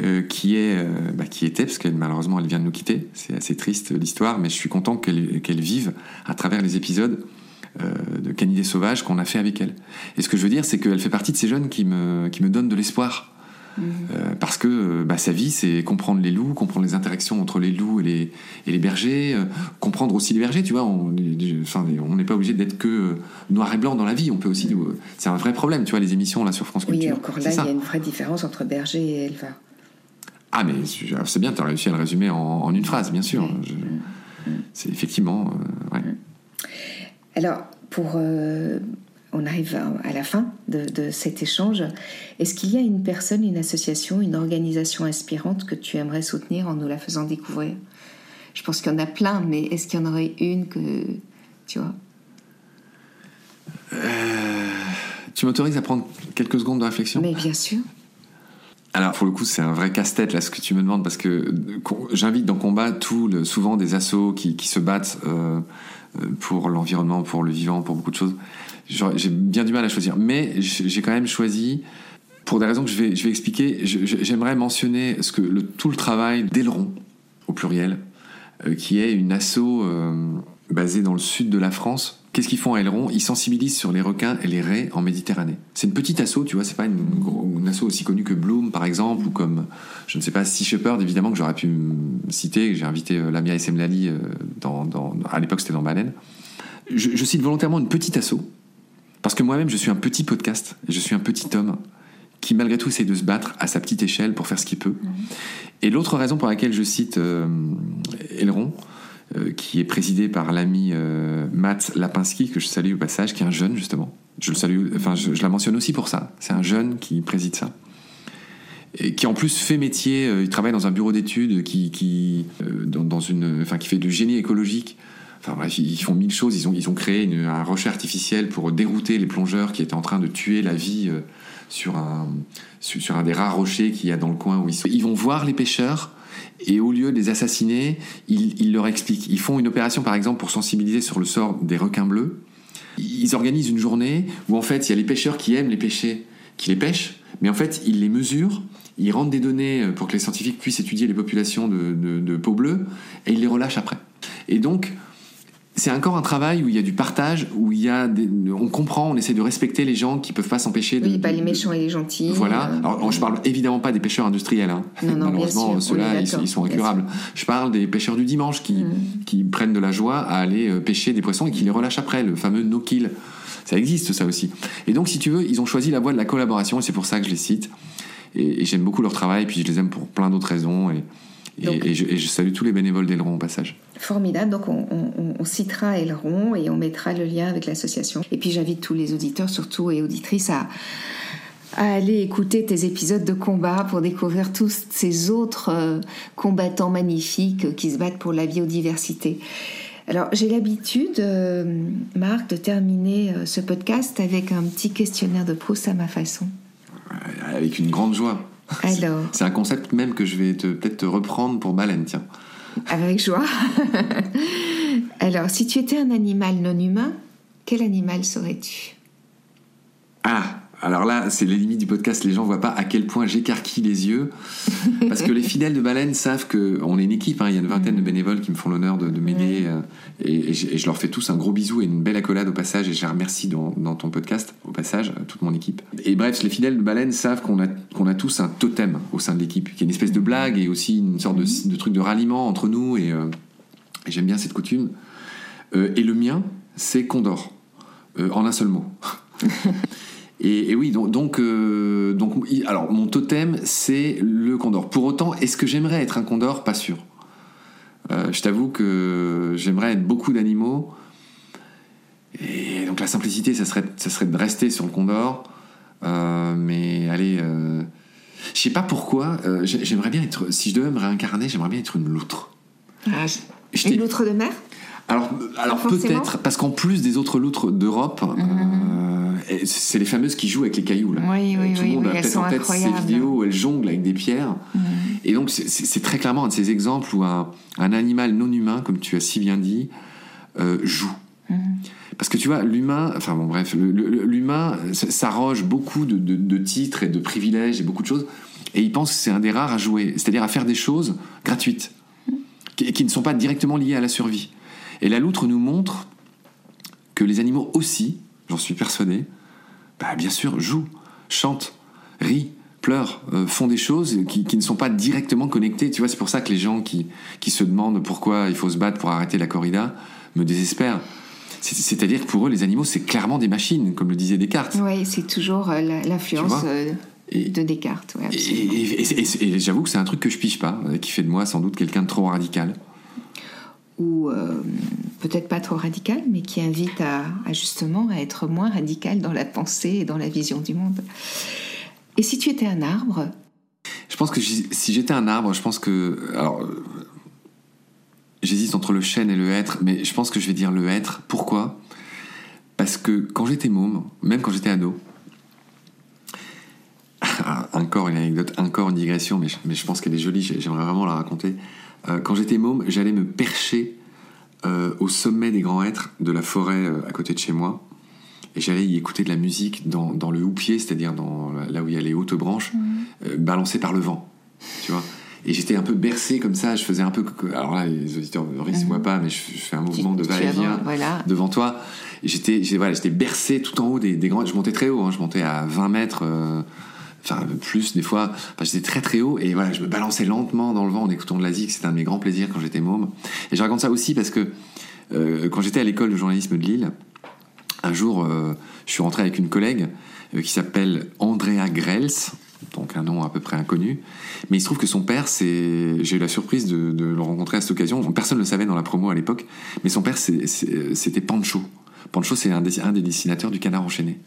euh, qui, est, euh, bah, qui était, parce qu'elle malheureusement elle vient de nous quitter, c'est assez triste l'histoire, mais je suis content qu'elle vive à travers les épisodes de Canidés Sauvages qu'on a fait avec elle. Et ce que je veux dire, c'est qu'elle fait partie de ces jeunes qui me, qui me donnent de l'espoir. Euh, parce que euh, bah, sa vie, c'est comprendre les loups, comprendre les interactions entre les loups et les, et les bergers, euh, comprendre aussi les bergers, tu vois. On n'est pas obligé d'être que noir et blanc dans la vie. On peut aussi. c'est un vrai problème, tu vois, les émissions là sur France Culture. Oui, encore là, il y a une vraie différence entre berger et éleveur. Ah, mais c'est bien, tu as réussi à le résumer en, une phrase, bien sûr. c'est effectivement. Alors, pour on arrive à la fin de, de cet échange. Est-ce qu'il y a une personne, une association, une organisation inspirante que tu aimerais soutenir en nous la faisant découvrir? Je pense qu'il y en a plein, mais est-ce qu'il y en aurait une que tu vois? Euh, tu m'autorises à prendre quelques secondes de réflexion? Mais bien sûr. Alors pour le coup c'est un vrai casse-tête là ce que tu me demandes parce que j'invite dans combat tout le, souvent des assos qui, qui se battent euh, euh, pour l'environnement, pour le vivant, pour beaucoup de choses. J'ai bien du mal à choisir, mais j'ai quand même choisi pour des raisons que je vais, expliquer. J'aimerais mentionner ce que tout le travail d'Aileron au pluriel, euh, qui est une asso euh, basée dans le sud de la France. Qu'est-ce qu'ils font à Aileron Ils sensibilisent sur les requins et les raies en Méditerranée. C'est une petite asso, tu vois, c'est pas une, une asso aussi connue que Bloom, par exemple, ou comme, je ne sais pas, Sea Shepherd, évidemment, que j'aurais pu citer. J'ai invité euh, Lamia et Semlali, euh, dans, à l'époque c'était dans Baleine. Je, je cite volontairement une petite asso, parce que moi-même je suis un petit podcast, je suis un petit homme qui malgré tout essaie de se battre à sa petite échelle pour faire ce qu'il peut. Et l'autre raison pour laquelle je cite euh, Aileron, euh, qui est présidé par l'ami euh, Matt Lapinski, que je salue au passage, qui est un jeune justement. Je le salue, enfin je, je la mentionne aussi pour ça. C'est un jeune qui préside ça. Et qui en plus fait métier, euh, il travaille dans un bureau d'études qui, qui, dans, dans une, enfin, qui fait du génie écologique. Enfin bref, ils font mille choses. Ils ont, ils ont créé un rocher artificiel pour dérouter les plongeurs qui étaient en train de tuer la vie euh, sur, un, sur, un des rares rochers qu'il y a dans le coin où ils sont. Ils vont voir les pêcheurs et au lieu de les assassiner, ils, ils leur expliquent. Ils font une opération par exemple pour sensibiliser sur le sort des requins bleus. Ils organisent une journée où en fait il y a les pêcheurs qui aiment les pêcher, qui les pêchent, mais en fait ils les mesurent, ils rendent des données pour que les scientifiques puissent étudier les populations de, de, de peaux bleues et ils les relâchent après. Et donc c'est encore un travail où il y a du partage, où il y a des- on comprend, on essaie de respecter les gens qui peuvent pas s'empêcher de. Oui, pas les méchants et les gentils. Voilà. euh, Alors, je parle évidemment pas des pêcheurs industriels. Hein. Non, non, bien Malheureusement, ceux-là, ils, ils sont incurables. Je parle des pêcheurs du dimanche qui, Mm. qui prennent de la joie à aller euh, pêcher des poissons et qui les relâchent après, le fameux no-kill. Ça existe, ça aussi. Et donc, si tu veux, ils ont choisi la voie de la collaboration et c'est pour ça que je les cite. Et, et j'aime beaucoup leur travail, puis je les aime pour plein d'autres raisons. Et, Donc- et je, et je salue tous les bénévoles d'Aileron au passage. Formidable, donc on, on- on citera Aileron et on mettra le lien avec l'association. Et puis j'invite tous les auditeurs, surtout et auditrices, à, à aller écouter tes épisodes de combat pour découvrir tous ces autres euh, combattants magnifiques qui se battent pour la biodiversité. Alors j'ai l'habitude, euh, Marc, de terminer euh, ce podcast avec un petit questionnaire de Proust à ma façon. Avec une grande joie. Alors, C'est un concept même que je vais peut-être te reprendre pour Baleine, tiens. avec joie. Alors, si tu étais un animal non humain, quel animal serais-tu? Ah, alors là, c'est les limites du podcast. Les gens voient pas à quel point j'écarquille les yeux. Parce que les fidèles de Baleine savent que on est une équipe. hein. Il y a une vingtaine de bénévoles qui me font l'honneur de, de m'aider. euh, Et, et je, et je leur fais tous un gros bisou et une belle accolade au passage. Et je les remercie dans, dans ton podcast, au passage, toute mon équipe. Et bref, les fidèles de Baleine savent qu'on a, qu'on a tous un totem au sein de l'équipe. Qui est une espèce de blague et aussi une sorte de, de truc de ralliement entre nous. Et, euh, et j'aime bien cette coutume. Euh, et le mien, c'est Condor. Euh, en un seul mot. Et, et oui, donc, donc, euh, donc, alors mon totem, c'est le condor. Pour autant, est-ce que j'aimerais être un condor? Pas sûr. Euh, je t'avoue que j'aimerais être beaucoup d'animaux. Et donc la simplicité, ça serait, ça serait de rester sur le condor. Euh, mais allez, je sais pas pourquoi. j'ai- j'aimerais bien être. Si je devais me réincarner, j'aimerais bien être une loutre. ah, Une loutre de mer? Alors, alors peut-être, parce qu'en plus des autres loutres d'Europe, euh, et c'est les fameuses qui jouent avec les cailloux. Là. Oui, oui, Tout oui, le monde oui, a elles peut-être en tête ces vidéos où elles jonglent avec des pierres. Et donc, c'est- très clairement un de ces exemples où un, un animal non humain, comme tu as si bien dit, euh, joue. Parce que tu vois, l'humain, enfin bon, bref, l'humain s'arroge beaucoup de, de- de titres et de privilèges et beaucoup de choses, et il pense que c'est un des rares à jouer, c'est-à-dire à faire des choses gratuites, qui, qui ne sont pas directement liées à la survie. Et la loutre nous montre que les animaux aussi, j'en suis persuadé, bah, bien sûr, jouent, chantent, rient, pleurent, euh, font des choses qui, qui ne sont pas directement connectées. Tu vois, c'est pour ça que les gens qui, qui se demandent pourquoi il faut se battre pour arrêter la corrida me désespèrent. C'est- C'est-à-dire que pour eux, les animaux, c'est clairement des machines, comme le disait Descartes. Oui, c'est toujours euh, l'influence euh, de Descartes. ouais, Et, absolument. et- et- et- et j'avoue que c'est un truc que je pige pas, euh, qui fait de moi sans doute quelqu'un de trop radical. Ou euh, peut-être pas trop radical, mais qui invite à, justement à être moins radical dans la pensée et dans la vision du monde. Et si tu étais un arbre? Je pense que si j'étais un arbre, je pense que alors j'hésite entre le chêne et le hêtre, mais je pense que je vais dire le hêtre. Pourquoi? Parce que quand j'étais môme, même quand j'étais ado, encore une anecdote, encore une digression, mais je pense qu'elle est jolie, j'aimerais vraiment la raconter. Euh, quand j'étais môme, j'allais me percher euh, au sommet des grands hêtres de la forêt euh, à côté de chez moi. Et j'allais y écouter de la musique dans, dans le houppier, c'est-à-dire dans, là où il y a les hautes branches, mmh. balancées par le vent. Tu vois et j'étais un peu bercé comme ça, je faisais un peu. Alors là, les auditeurs ne se voient pas, mais je, fais un mouvement de va-et-vient devant toi. J'étais voilà, bercé tout en haut des, des grands. Je montais très haut, hein, je montais à 20 mètres enfin plus des fois. J'étais très très haut et voilà, je me balançais lentement dans le vent en écoutant de la zik. C'était un de mes grands plaisirs quand j'étais môme. Et je raconte ça aussi parce que euh, quand j'étais à l'école de journalisme de Lille, un jour, euh, je suis rentré avec une collègue euh, qui s'appelle Andrea Grels, donc un nom à peu près inconnu. Mais il se trouve que son père, c'est, j'ai eu la surprise de, le rencontrer à cette occasion. Personne ne le savait dans la promo à l'époque, mais son père, c'était Pancho. Pancho, c'est un, des dessinateurs du Canard enchaîné.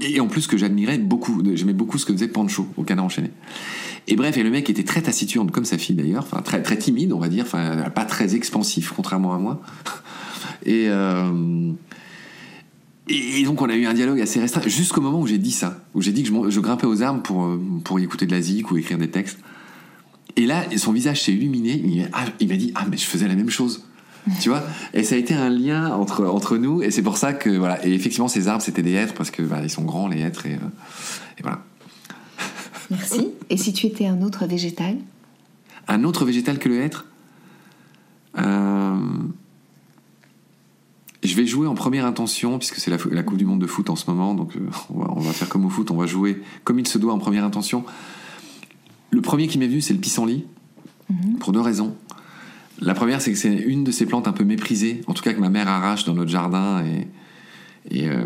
Et en plus que j'admirais beaucoup, j'aimais beaucoup ce que faisait Pancho au Canard enchaîné. Et bref, et le mec était très taciturne, comme sa fille d'ailleurs, enfin très très timide, on va dire, pas très expansif, contrairement à moi. Et euh, et donc on a eu un dialogue assez restreint jusqu'au moment où j'ai dit ça, où j'ai dit que je, grimpais aux armes pour euh, pour y écouter de la zik ou écrire des textes. Et là, son visage s'est illuminé. Il m'a ah, dit ah mais je faisais la même chose tu vois? Et ça a été un lien entre entre nous et c'est pour ça que voilà et effectivement ces arbres c'était des hêtres parce que bah, ils sont grands les hêtres et, euh, et voilà. Merci. Et si tu étais un autre végétal? Un autre végétal que le hêtre euh, je vais jouer en première intention puisque c'est la, la, coupe du monde de foot en ce moment donc euh, on, va, on va faire comme au foot on va jouer comme il se doit en première intention. Le premier qui m'est venu c'est le pissenlit mhm. pour deux raisons la première, c'est que c'est une de ces plantes un peu méprisées, en tout cas que ma mère arrache dans notre jardin et, et, euh,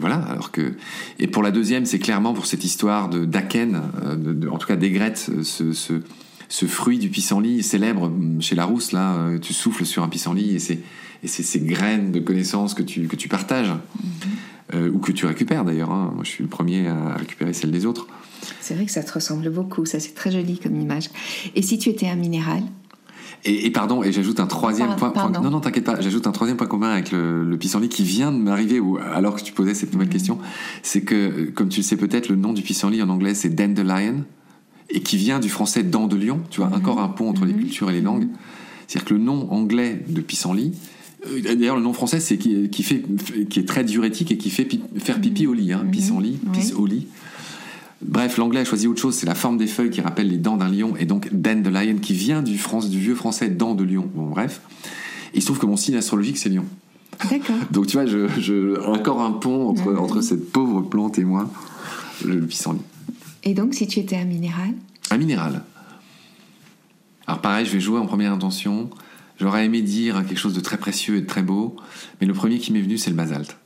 voilà. Alors que et pour la deuxième, c'est clairement pour cette histoire de d'aken, euh, en tout cas d'aigrette, ce, ce, fruit du pissenlit célèbre chez Larousse. Là, euh, tu souffles sur un pissenlit et c'est et c'est ces graines de connaissances que tu que tu partages mm-hmm. ou que tu récupères d'ailleurs. Hein. Moi, je suis le premier à récupérer celles des autres. C'est vrai que ça te ressemble beaucoup. Ça, c'est très joli comme image. Et si tu étais un minéral? Et, pardon, et j'ajoute un troisième point, Non, non, t'inquiète pas. J'ajoute un troisième point commun avec le, le pissenlit qui vient de m'arriver alors que tu posais cette nouvelle mhm. question. C'est que, comme tu le sais peut-être, le nom du pissenlit en anglais c'est dandelion et qui vient du français dent de lion. Tu vois, mhm. encore un pont entre les mhm. cultures et les langues. C'est-à-dire que le nom anglais de pissenlit, euh, D'ailleurs, le nom français, c'est qui, qui, fait, qui est très diurétique et qui fait faire pipi au lit. Hein. Pissenlit, pisse au lit. Bref, l'anglais a choisi autre chose, c'est la forme des feuilles qui rappelle les dents d'un lion, et donc dandelion, qui vient du, France, du vieux français dent de lion. Bon, bref. il se trouve que mon signe astrologique, c'est lion. D'accord. donc tu vois, je, encore un pont entre, entre cette pauvre plante et moi, le, pissenlit. Et donc, si tu étais un minéral? Un minéral. Alors pareil, je vais jouer en première intention. J'aurais aimé dire quelque chose de très précieux et de très beau, mais le premier qui m'est venu, c'est le basalte.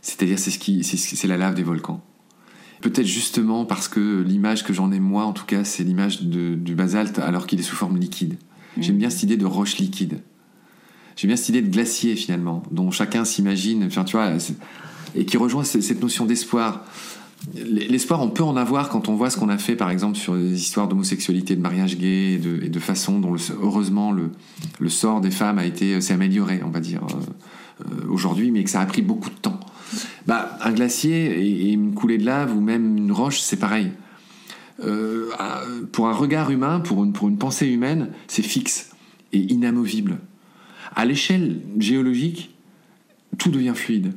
C'est-à-dire, c'est ce qui, c'est la lave des volcans. Peut-être justement parce que l'image que j'en ai moi, en tout cas, c'est l'image du basalte alors qu'il est sous forme liquide. Mm. J'aime bien cette idée de roche liquide. J'aime bien cette idée de glacier finalement, dont chacun s'imagine, enfin tu vois, et qui rejoint cette notion d'espoir. L'espoir, on peut en avoir quand on voit ce qu'on a fait, par exemple, sur les histoires d'homosexualité, de mariage gay, et de, et de façon dont, heureusement, le, le, sort des femmes a été, s'est amélioré, on va dire, euh, euh, aujourd'hui, mais que ça a pris beaucoup de temps. Bah, un glacier et, une coulée de lave ou même une roche, c'est pareil. Euh, pour un regard humain, pour une, pour une pensée humaine, c'est fixe et inamovible. À l'échelle géologique, tout devient fluide.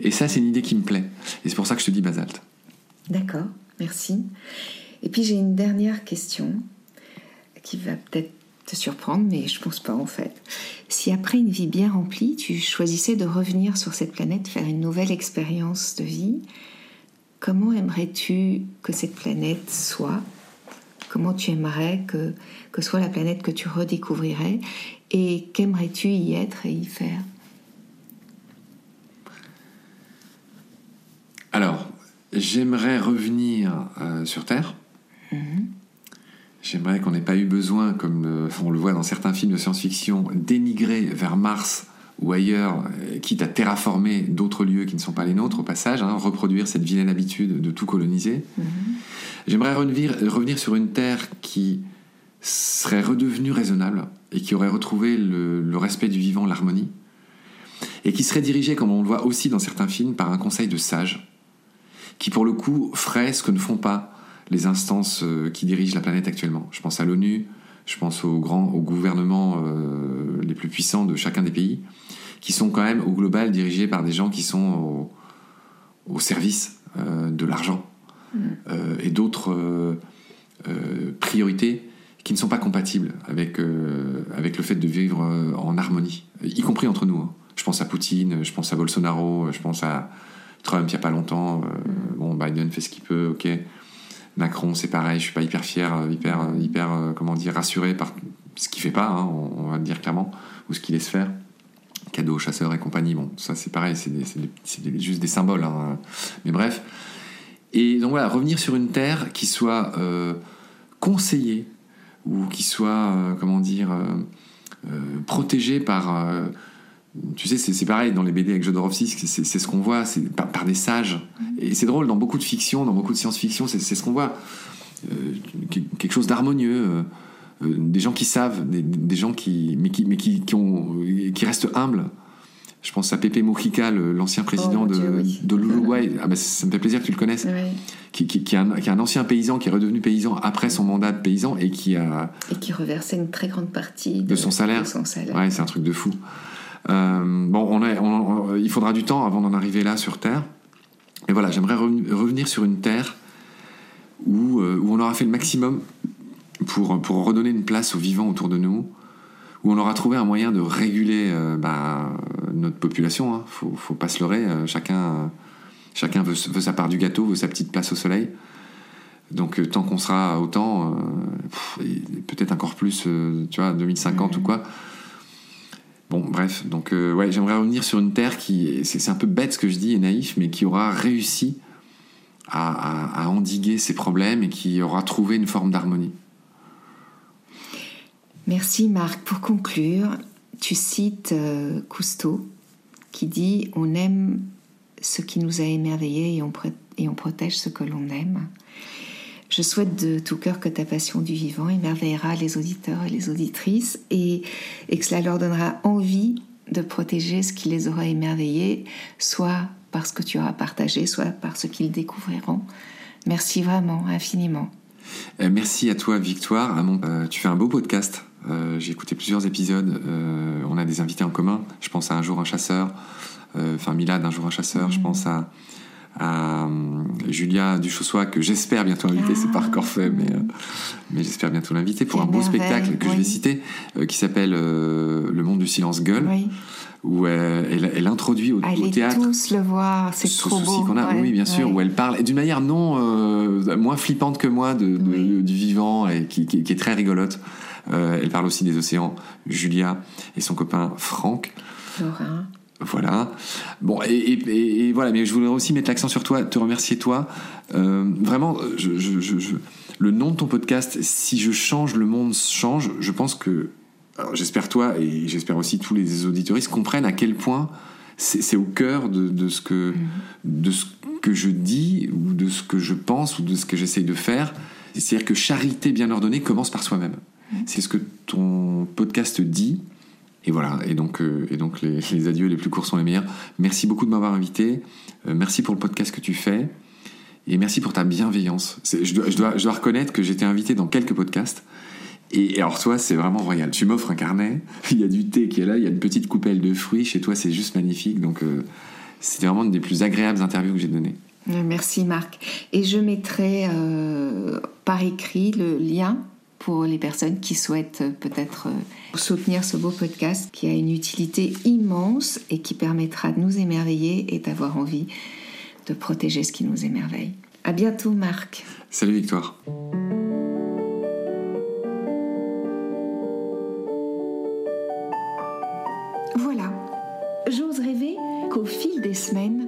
Et ça, c'est une idée qui me plaît. Et c'est pour ça que je te dis basalte. D'accord, merci. Et puis j'ai une dernière question qui va peut-être te surprendre, mais je pense pas en fait. Si après une vie bien remplie, tu choisissais de revenir sur cette planète, faire une nouvelle expérience de vie, comment aimerais-tu que cette planète soit? Comment tu aimerais que, que soit la planète que tu redécouvrirais? Et qu'aimerais-tu y être et y faire? Alors, j'aimerais revenir euh, sur Terre. Mhm. J'aimerais qu'on n'ait pas eu besoin, comme euh, on le voit dans certains films de science-fiction, d'émigrer vers Mars ou ailleurs, euh, quitte à terraformer d'autres lieux qui ne sont pas les nôtres au passage, hein, reproduire cette vilaine habitude de tout coloniser. Mhm. J'aimerais revenir, revenir sur une Terre qui serait redevenue raisonnable et qui aurait retrouvé le, le respect du vivant, l'harmonie, et qui serait dirigée, comme on le voit aussi dans certains films, par un conseil de sages, qui pour le coup ferait ce que ne font pas les instances euh, qui dirigent la planète actuellement. Je pense à l'ONU, je pense aux grands, aux gouvernements euh, les plus puissants de chacun des pays, qui sont quand même au global dirigés par des gens qui sont au, au service euh, de l'argent euh, et d'autres priorités qui ne sont pas compatibles avec, avec le fait de vivre en harmonie, y compris entre nous. hein. Je pense à Poutine, je pense à Bolsonaro, je pense à Trump il n'y a pas longtemps. euh, bon, Biden fait ce qu'il peut, ok. Macron, c'est pareil, je suis pas hyper fier, euh, hyper, euh, hyper euh, comment dire, rassuré par ce qu'il fait pas, hein, on, va le dire clairement, ou ce qu'il laisse faire. Cadeaux, chasseurs et compagnie, bon, ça c'est pareil, c'est juste des symboles. hein. Mais bref. Et donc voilà, revenir sur une terre qui soit conseillée, ou qui soit, comment dire, protégée par. Tu sais, c'est pareil dans les BD avec Jodorowsky, c'est ce qu'on voit, c'est par, par des sages. Et c'est drôle, dans beaucoup de fiction, dans beaucoup de science-fiction, c'est ce qu'on voit. Euh, que- quelque chose d'harmonieux, euh, euh, des gens qui savent, des, des gens qui, mais qui, mais qui, qui, ont, qui restent humbles. Je pense à Pepe Mujica, l'ancien président mon de, oui. de l'Uruguay. Ah ça me fait plaisir que tu le connaisses. Qui, qui, qui est un, qui est un ancien paysan, qui est redevenu paysan après son mandat de paysan et qui a, Et qui reversait une très grande partie De son salaire. de son salaire. Ouais, c'est un truc de fou. Euh, bon, on est- on- on- il faudra du temps avant d'en arriver là sur Terre. Et voilà, j'aimerais revenir sur une Terre où, euh, où on aura fait le maximum pour, pour redonner une place aux vivants autour de nous, où on aura trouvé un moyen de réguler euh, bah, notre population. Hein. Faut, faut pas se leurrer. euh, chacun, euh, chacun veut, veut sa part du gâteau, veut sa petite place au soleil. Donc tant qu'on sera autant, peut-être encore plus, tu vois, 2050 ou quoi. Bon, bref, donc euh, ouais, j'aimerais revenir sur une Terre qui, c'est un peu bête ce que je dis et naïf, mais qui aura réussi à, à- endiguer ses problèmes et qui aura trouvé une forme d'harmonie. Merci Marc. Pour conclure, tu cites euh, Cousteau qui dit On aime ce qui nous a émerveillés et on protège ce que l'on aime. Je souhaite de tout cœur que ta passion du vivant émerveillera les auditeurs et les auditrices et, et que cela leur donnera envie de protéger ce qui les aura émerveillés, soit parce que tu auras partagé, soit parce qu'ils découvriront. Merci vraiment, infiniment. Euh, merci à toi, Victoire. À mon- euh, tu fais un beau podcast. Euh, J'ai écouté plusieurs épisodes. On a des invités en commun. Je pense à Un jour un chasseur. Enfin, Milad, Un jour un chasseur. Je pense à, Julia Duchossois, que j'espère bientôt inviter. C'est pas encore fait, mais, euh, mais j'espère bientôt l'inviter pour un beau spectacle que je vais citer, euh, qui s'appelle euh, Le monde du silence gueule, Oui. où elle, elle, elle introduit au, au théâtre tous le voir, c'est ce trop souci beau. qu'on a, Ouais, oui, bien sûr, ouais. où elle parle, et d'une manière non euh, moins flippante que moi de, de- Oui. du vivant et qui, qui- qui est très rigolote. Euh, elle parle aussi des océans, Julia et son copain Franck. Laura. Voilà. Bon, et, et- et- et voilà, mais je voulais aussi mettre l'accent sur toi, te remercier toi. Euh, vraiment, je, je- je- je- le nom de ton podcast, si je change, le monde change. Je pense que, j'espère toi et j'espère aussi tous les auditoristes comprennent à quel point c'est au cœur de, de ce que de ce que je dis ou de ce que je pense ou de ce que j'essaye de faire. C'est-à-dire que charité bien ordonnée commence par soi-même. C'est ce que ton podcast dit. Et voilà, et donc, euh, et donc les, adieux les plus courts sont les meilleurs. Merci beaucoup de m'avoir invité. Euh, merci pour le podcast que tu fais. Et merci pour ta bienveillance. Je dois, je, dois, je dois reconnaître que été invité dans quelques podcasts. Et, alors toi, c'est vraiment royal. Tu m'offres un carnet, il y a du thé qui est là, il y a une petite coupelle de fruits. Chez toi, c'est juste magnifique. Donc euh, c'était vraiment une des plus agréables interviews que j'ai données. Merci Marc. Et je mettrai par écrit le lien pour les personnes qui souhaitent euh, peut-être euh, soutenir ce beau podcast qui a une utilité immense et qui permettra de nous émerveiller et d'avoir envie de protéger ce qui nous émerveille. À bientôt Marc. Salut Victoire. Voilà. J'ose rêver qu'au fil des semaines,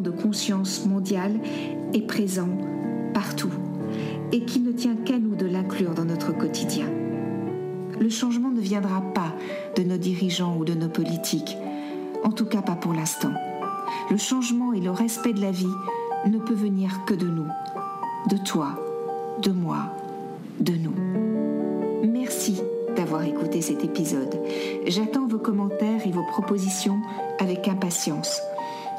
de conscience mondiale est présent partout et qu'il ne tient qu'à nous de l'inclure dans notre quotidien. Le changement ne viendra pas de nos dirigeants ou de nos politiques, en tout cas pas pour l'instant. Le changement et le respect de la vie ne peut venir que de nous, de toi, de moi, de nous. Merci d'avoir écouté cet épisode. J'attends vos commentaires et vos propositions avec impatience.